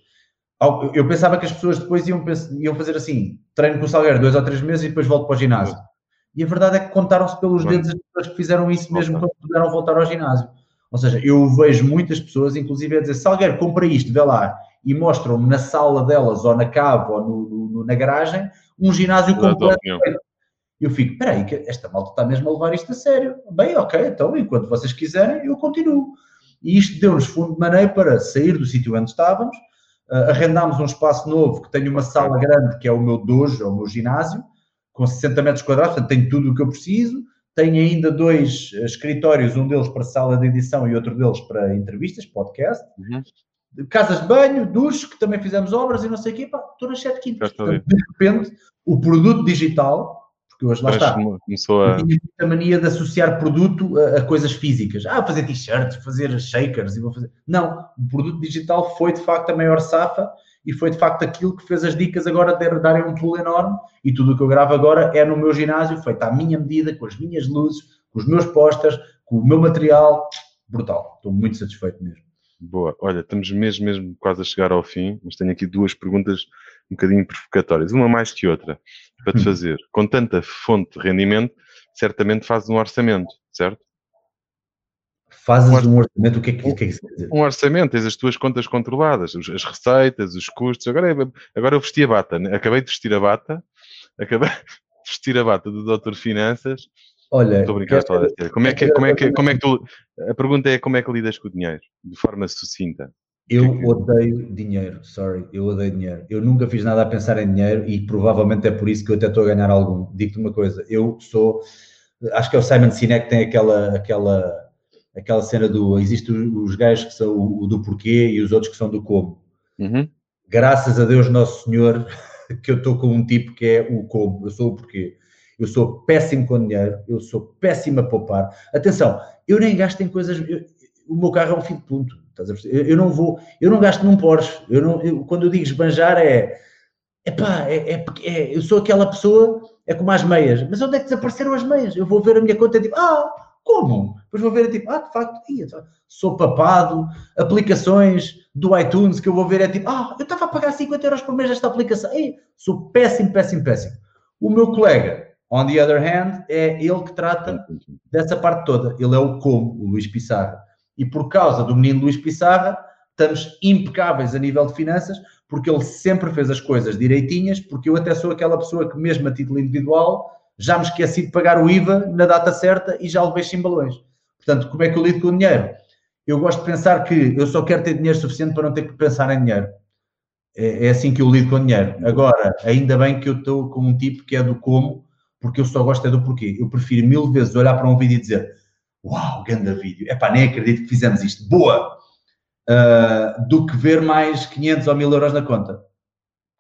eu pensava que as pessoas depois iam, iam fazer assim: treino com o Salgueiro dois ou três meses e depois volto para o ginásio. E a verdade é que contaram-se pelos dedos as pessoas que fizeram isso mesmo quando puderam voltar ao ginásio. Ou seja, eu vejo muitas pessoas, inclusive, a dizer: Salgueiro, compra isto, vê lá. E mostram na sala delas, ou na cave, ou no, no, na garagem, um ginásio completo. Eu fico: espera aí, esta malta está mesmo a levar isto a sério. Bem, ok, então enquanto vocês quiserem, eu continuo. E isto deu-nos fundo de maneira para sair do sítio onde estávamos Uh, arrendámos um espaço novo que tem uma sala grande, que é o meu dojo, é o meu ginásio, com 60 metros quadrados, portanto tem tudo o que eu preciso. Tenho ainda dois uh, escritórios, um deles para sala de edição e outro deles para entrevistas, podcast. Uhum. Casas de banho, duche, que também fizemos obras e não sei o quê, pá, todas sete quintas. Portanto, de repente, o produto digital porque hoje lá está. Começou a... a mania de associar produto a, a coisas físicas. Ah, fazer t-shirts, fazer shakers e vou fazer. Não, o produto digital foi de facto a maior safa e foi de facto aquilo que fez as dicas agora de darem um pulo enorme. E tudo o que eu gravo agora é no meu ginásio, feito à minha medida, com as minhas luzes, com os meus posters, com o meu material. Brutal. Estou muito satisfeito mesmo. Boa. Olha, estamos mesmo, mesmo quase a chegar ao fim, mas tenho aqui duas perguntas um bocadinho provocatórias, uma mais que outra, para te fazer. Com tanta fonte de rendimento, certamente fazes um orçamento, certo? Fazes um, orçamento, o que é que, que, é que quer dizer? Um orçamento, tens as tuas contas controladas, as receitas, os custos. Agora, agora eu vesti a bata, né? acabei de vestir a bata, acabei de vestir a bata do Doutor Finanças. Olha, brincar, estou a como é que, como é que, como é que tu, a pergunta é como é que lidas com o dinheiro, de forma sucinta. Eu odeio dinheiro, sorry, eu odeio dinheiro. Eu nunca fiz nada a pensar em dinheiro e provavelmente é por isso que eu até estou a ganhar algum. Digo-te uma coisa, eu sou, acho que é o Simon Sinek que tem aquela, aquela, aquela cena do, existem os gajos que são o, do porquê e os outros que são do como. Uhum. Graças a Deus Nosso Senhor que eu estou com um tipo que é o como, eu sou o porquê. Eu sou péssimo com dinheiro, eu sou péssimo a poupar. Atenção, eu nem gasto em coisas, eu, o meu carro é um fim de ponto eu, eu, não vou, eu não gasto num Porsche. Eu não, eu, quando eu digo esbanjar é, epá, é, é, é, eu sou aquela pessoa, é como as meias. Mas onde é que desapareceram as meias? Eu vou ver a minha conta e digo, ah, como? Depois vou ver e tipo, ah, de facto, ia, sou papado, aplicações do iTunes que eu vou ver é tipo, ah, eu estava a pagar 50 euros por mês esta aplicação. Ei, sou péssimo, péssimo, péssimo. O meu colega, on the other hand, é ele que trata dessa parte toda. Ele é o como, o Luís Pissarra. E por causa do menino Luís Pissarra, estamos impecáveis a nível de finanças, porque ele sempre fez as coisas direitinhas, porque eu até sou aquela pessoa que, mesmo a título individual, já me esqueci de pagar o IVA na data certa e já levei chimbalões. Portanto, como é que eu lido com o dinheiro? Eu gosto de pensar que eu só quero ter dinheiro suficiente para não ter que pensar em dinheiro. É, é assim que eu lido com o dinheiro. Agora, ainda bem que eu estou com um tipo que é do como, porque eu só gosto é do porquê. Eu prefiro mil vezes olhar para um vídeo e dizer uau, grande vídeo, é pá, nem acredito que fizemos isto, boa, uh, do que ver mais 500 ou 1000 euros na conta.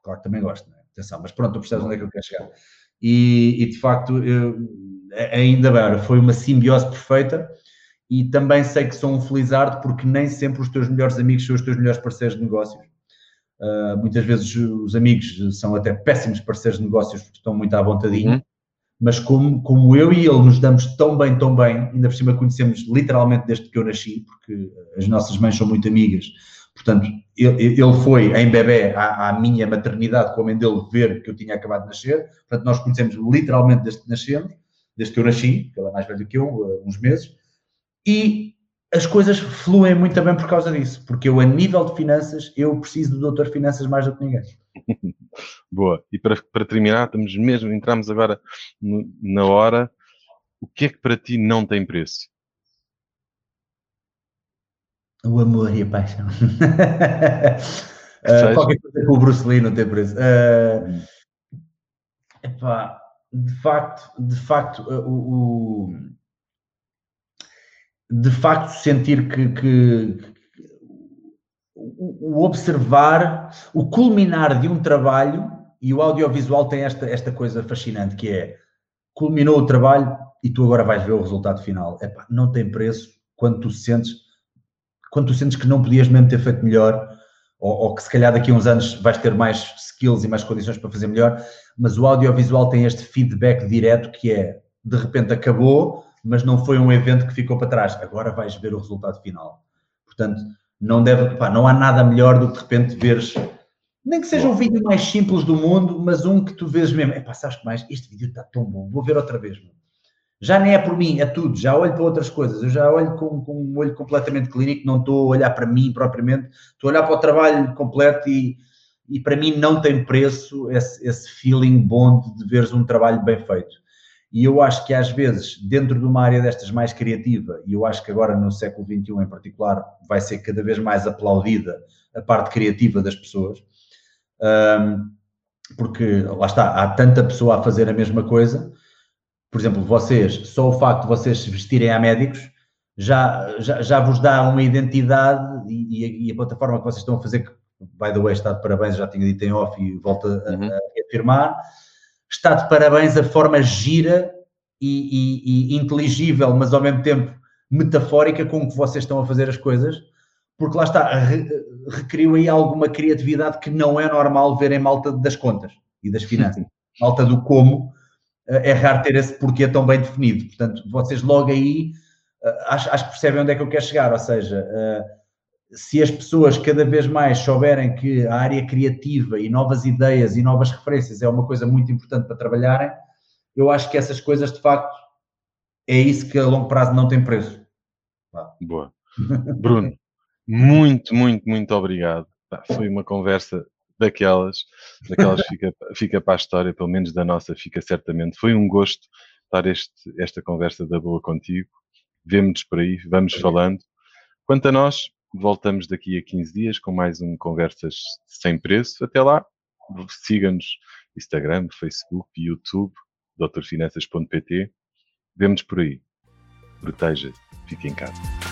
Claro que também gosto, é? atenção, mas pronto, tu percebes onde é que eu quero chegar. E, e de facto, eu, ainda bem, foi uma simbiose perfeita e também sei que sou um felizardo porque nem sempre os teus melhores amigos são os teus melhores parceiros de negócios. Uh, muitas vezes os amigos são até péssimos parceiros de negócios porque estão muito à vontadinha. Uhum mas como, como eu e ele nos damos tão bem, tão bem, ainda por cima conhecemos literalmente desde que eu nasci, porque as nossas mães são muito amigas, portanto, ele, foi em bebê à, à, minha maternidade com a mãe dele ver que eu tinha acabado de nascer, portanto, nós conhecemos literalmente desde que nascemos, desde que eu nasci, que ele é mais velho que eu, eh, uns meses, e as coisas fluem muito bem por causa disso, porque eu, a nível de finanças, eu preciso do doutor Finanças mais do que ninguém. Boa. E para, para terminar, estamos mesmo, entramos agora no, na hora. O que é que para ti não tem preço? O amor e a paixão. uh, qualquer coisa com o Bruce Lee não tem preço. Uh, epá, de facto, de facto, uh, o, de facto sentir que, que, o observar, o culminar de um trabalho, e o audiovisual tem esta, esta coisa fascinante que é culminou o trabalho e tu agora vais ver o resultado final. Epá, não tem preço quando tu sentes quando tu sentes que não podias mesmo ter feito melhor, ou, ou, que se calhar daqui a uns anos vais ter mais skills e mais condições para fazer melhor, mas o audiovisual tem este feedback direto que é de repente acabou, mas não foi um evento que ficou para trás. Agora vais ver o resultado final. Portanto, não deve, pá, não há nada melhor do que de repente veres, nem que seja um vídeo mais simples do mundo, mas um que tu vês mesmo, é pá, sabes que mais, este vídeo está tão bom, vou ver outra vez, Já nem é por mim, é tudo, já olho para outras coisas, eu já olho com, com um olho completamente clínico, não estou a olhar para mim propriamente, estou a olhar para o trabalho completo e, e para mim não tem preço esse, esse feeling bom de, veres um trabalho bem feito. E eu acho que às vezes, dentro de uma área destas mais criativa, e eu acho que agora no século XXI em particular, vai ser cada vez mais aplaudida a parte criativa das pessoas, um, porque lá está, há tanta pessoa a fazer a mesma coisa. Por exemplo, vocês, só o facto de vocês se vestirem a médicos já, já, já vos dá uma identidade e, e, a, e, a, plataforma que vocês estão a fazer, que, by the way, está de parabéns, já tinha dito em off e volto a, uhum. a reafirmar está de parabéns a forma gira e, e, inteligível, mas ao mesmo tempo metafórica com que vocês estão a fazer as coisas, porque lá está, re, recriou aí alguma criatividade que não é normal ver em malta das contas e das finanças. malta do como, é raro ter esse porquê tão bem definido. Portanto, vocês logo aí eh, acho, acho que percebem onde é que eu quero chegar, ou seja, eh, se as pessoas cada vez mais souberem que a área criativa e novas ideias e novas referências é uma coisa muito importante para trabalharem, eu acho que essas coisas, de facto, é isso que a longo prazo não tem preço. Boa. Bruno, muito, muito, muito obrigado. Foi uma conversa daquelas, daquelas fica, fica para a história, pelo menos da nossa, fica certamente. Foi um gosto estar este, esta conversa da boa contigo. Vemo-nos por aí, vamos falando. Quanto a nós, Voltamos daqui a 15 dias com mais um Conversas Sem Preço. Até lá, siga-nos Instagram, Facebook, YouTube, doutorfinanças.pt. Vemo-nos por aí. Proteja-se. Fique em casa.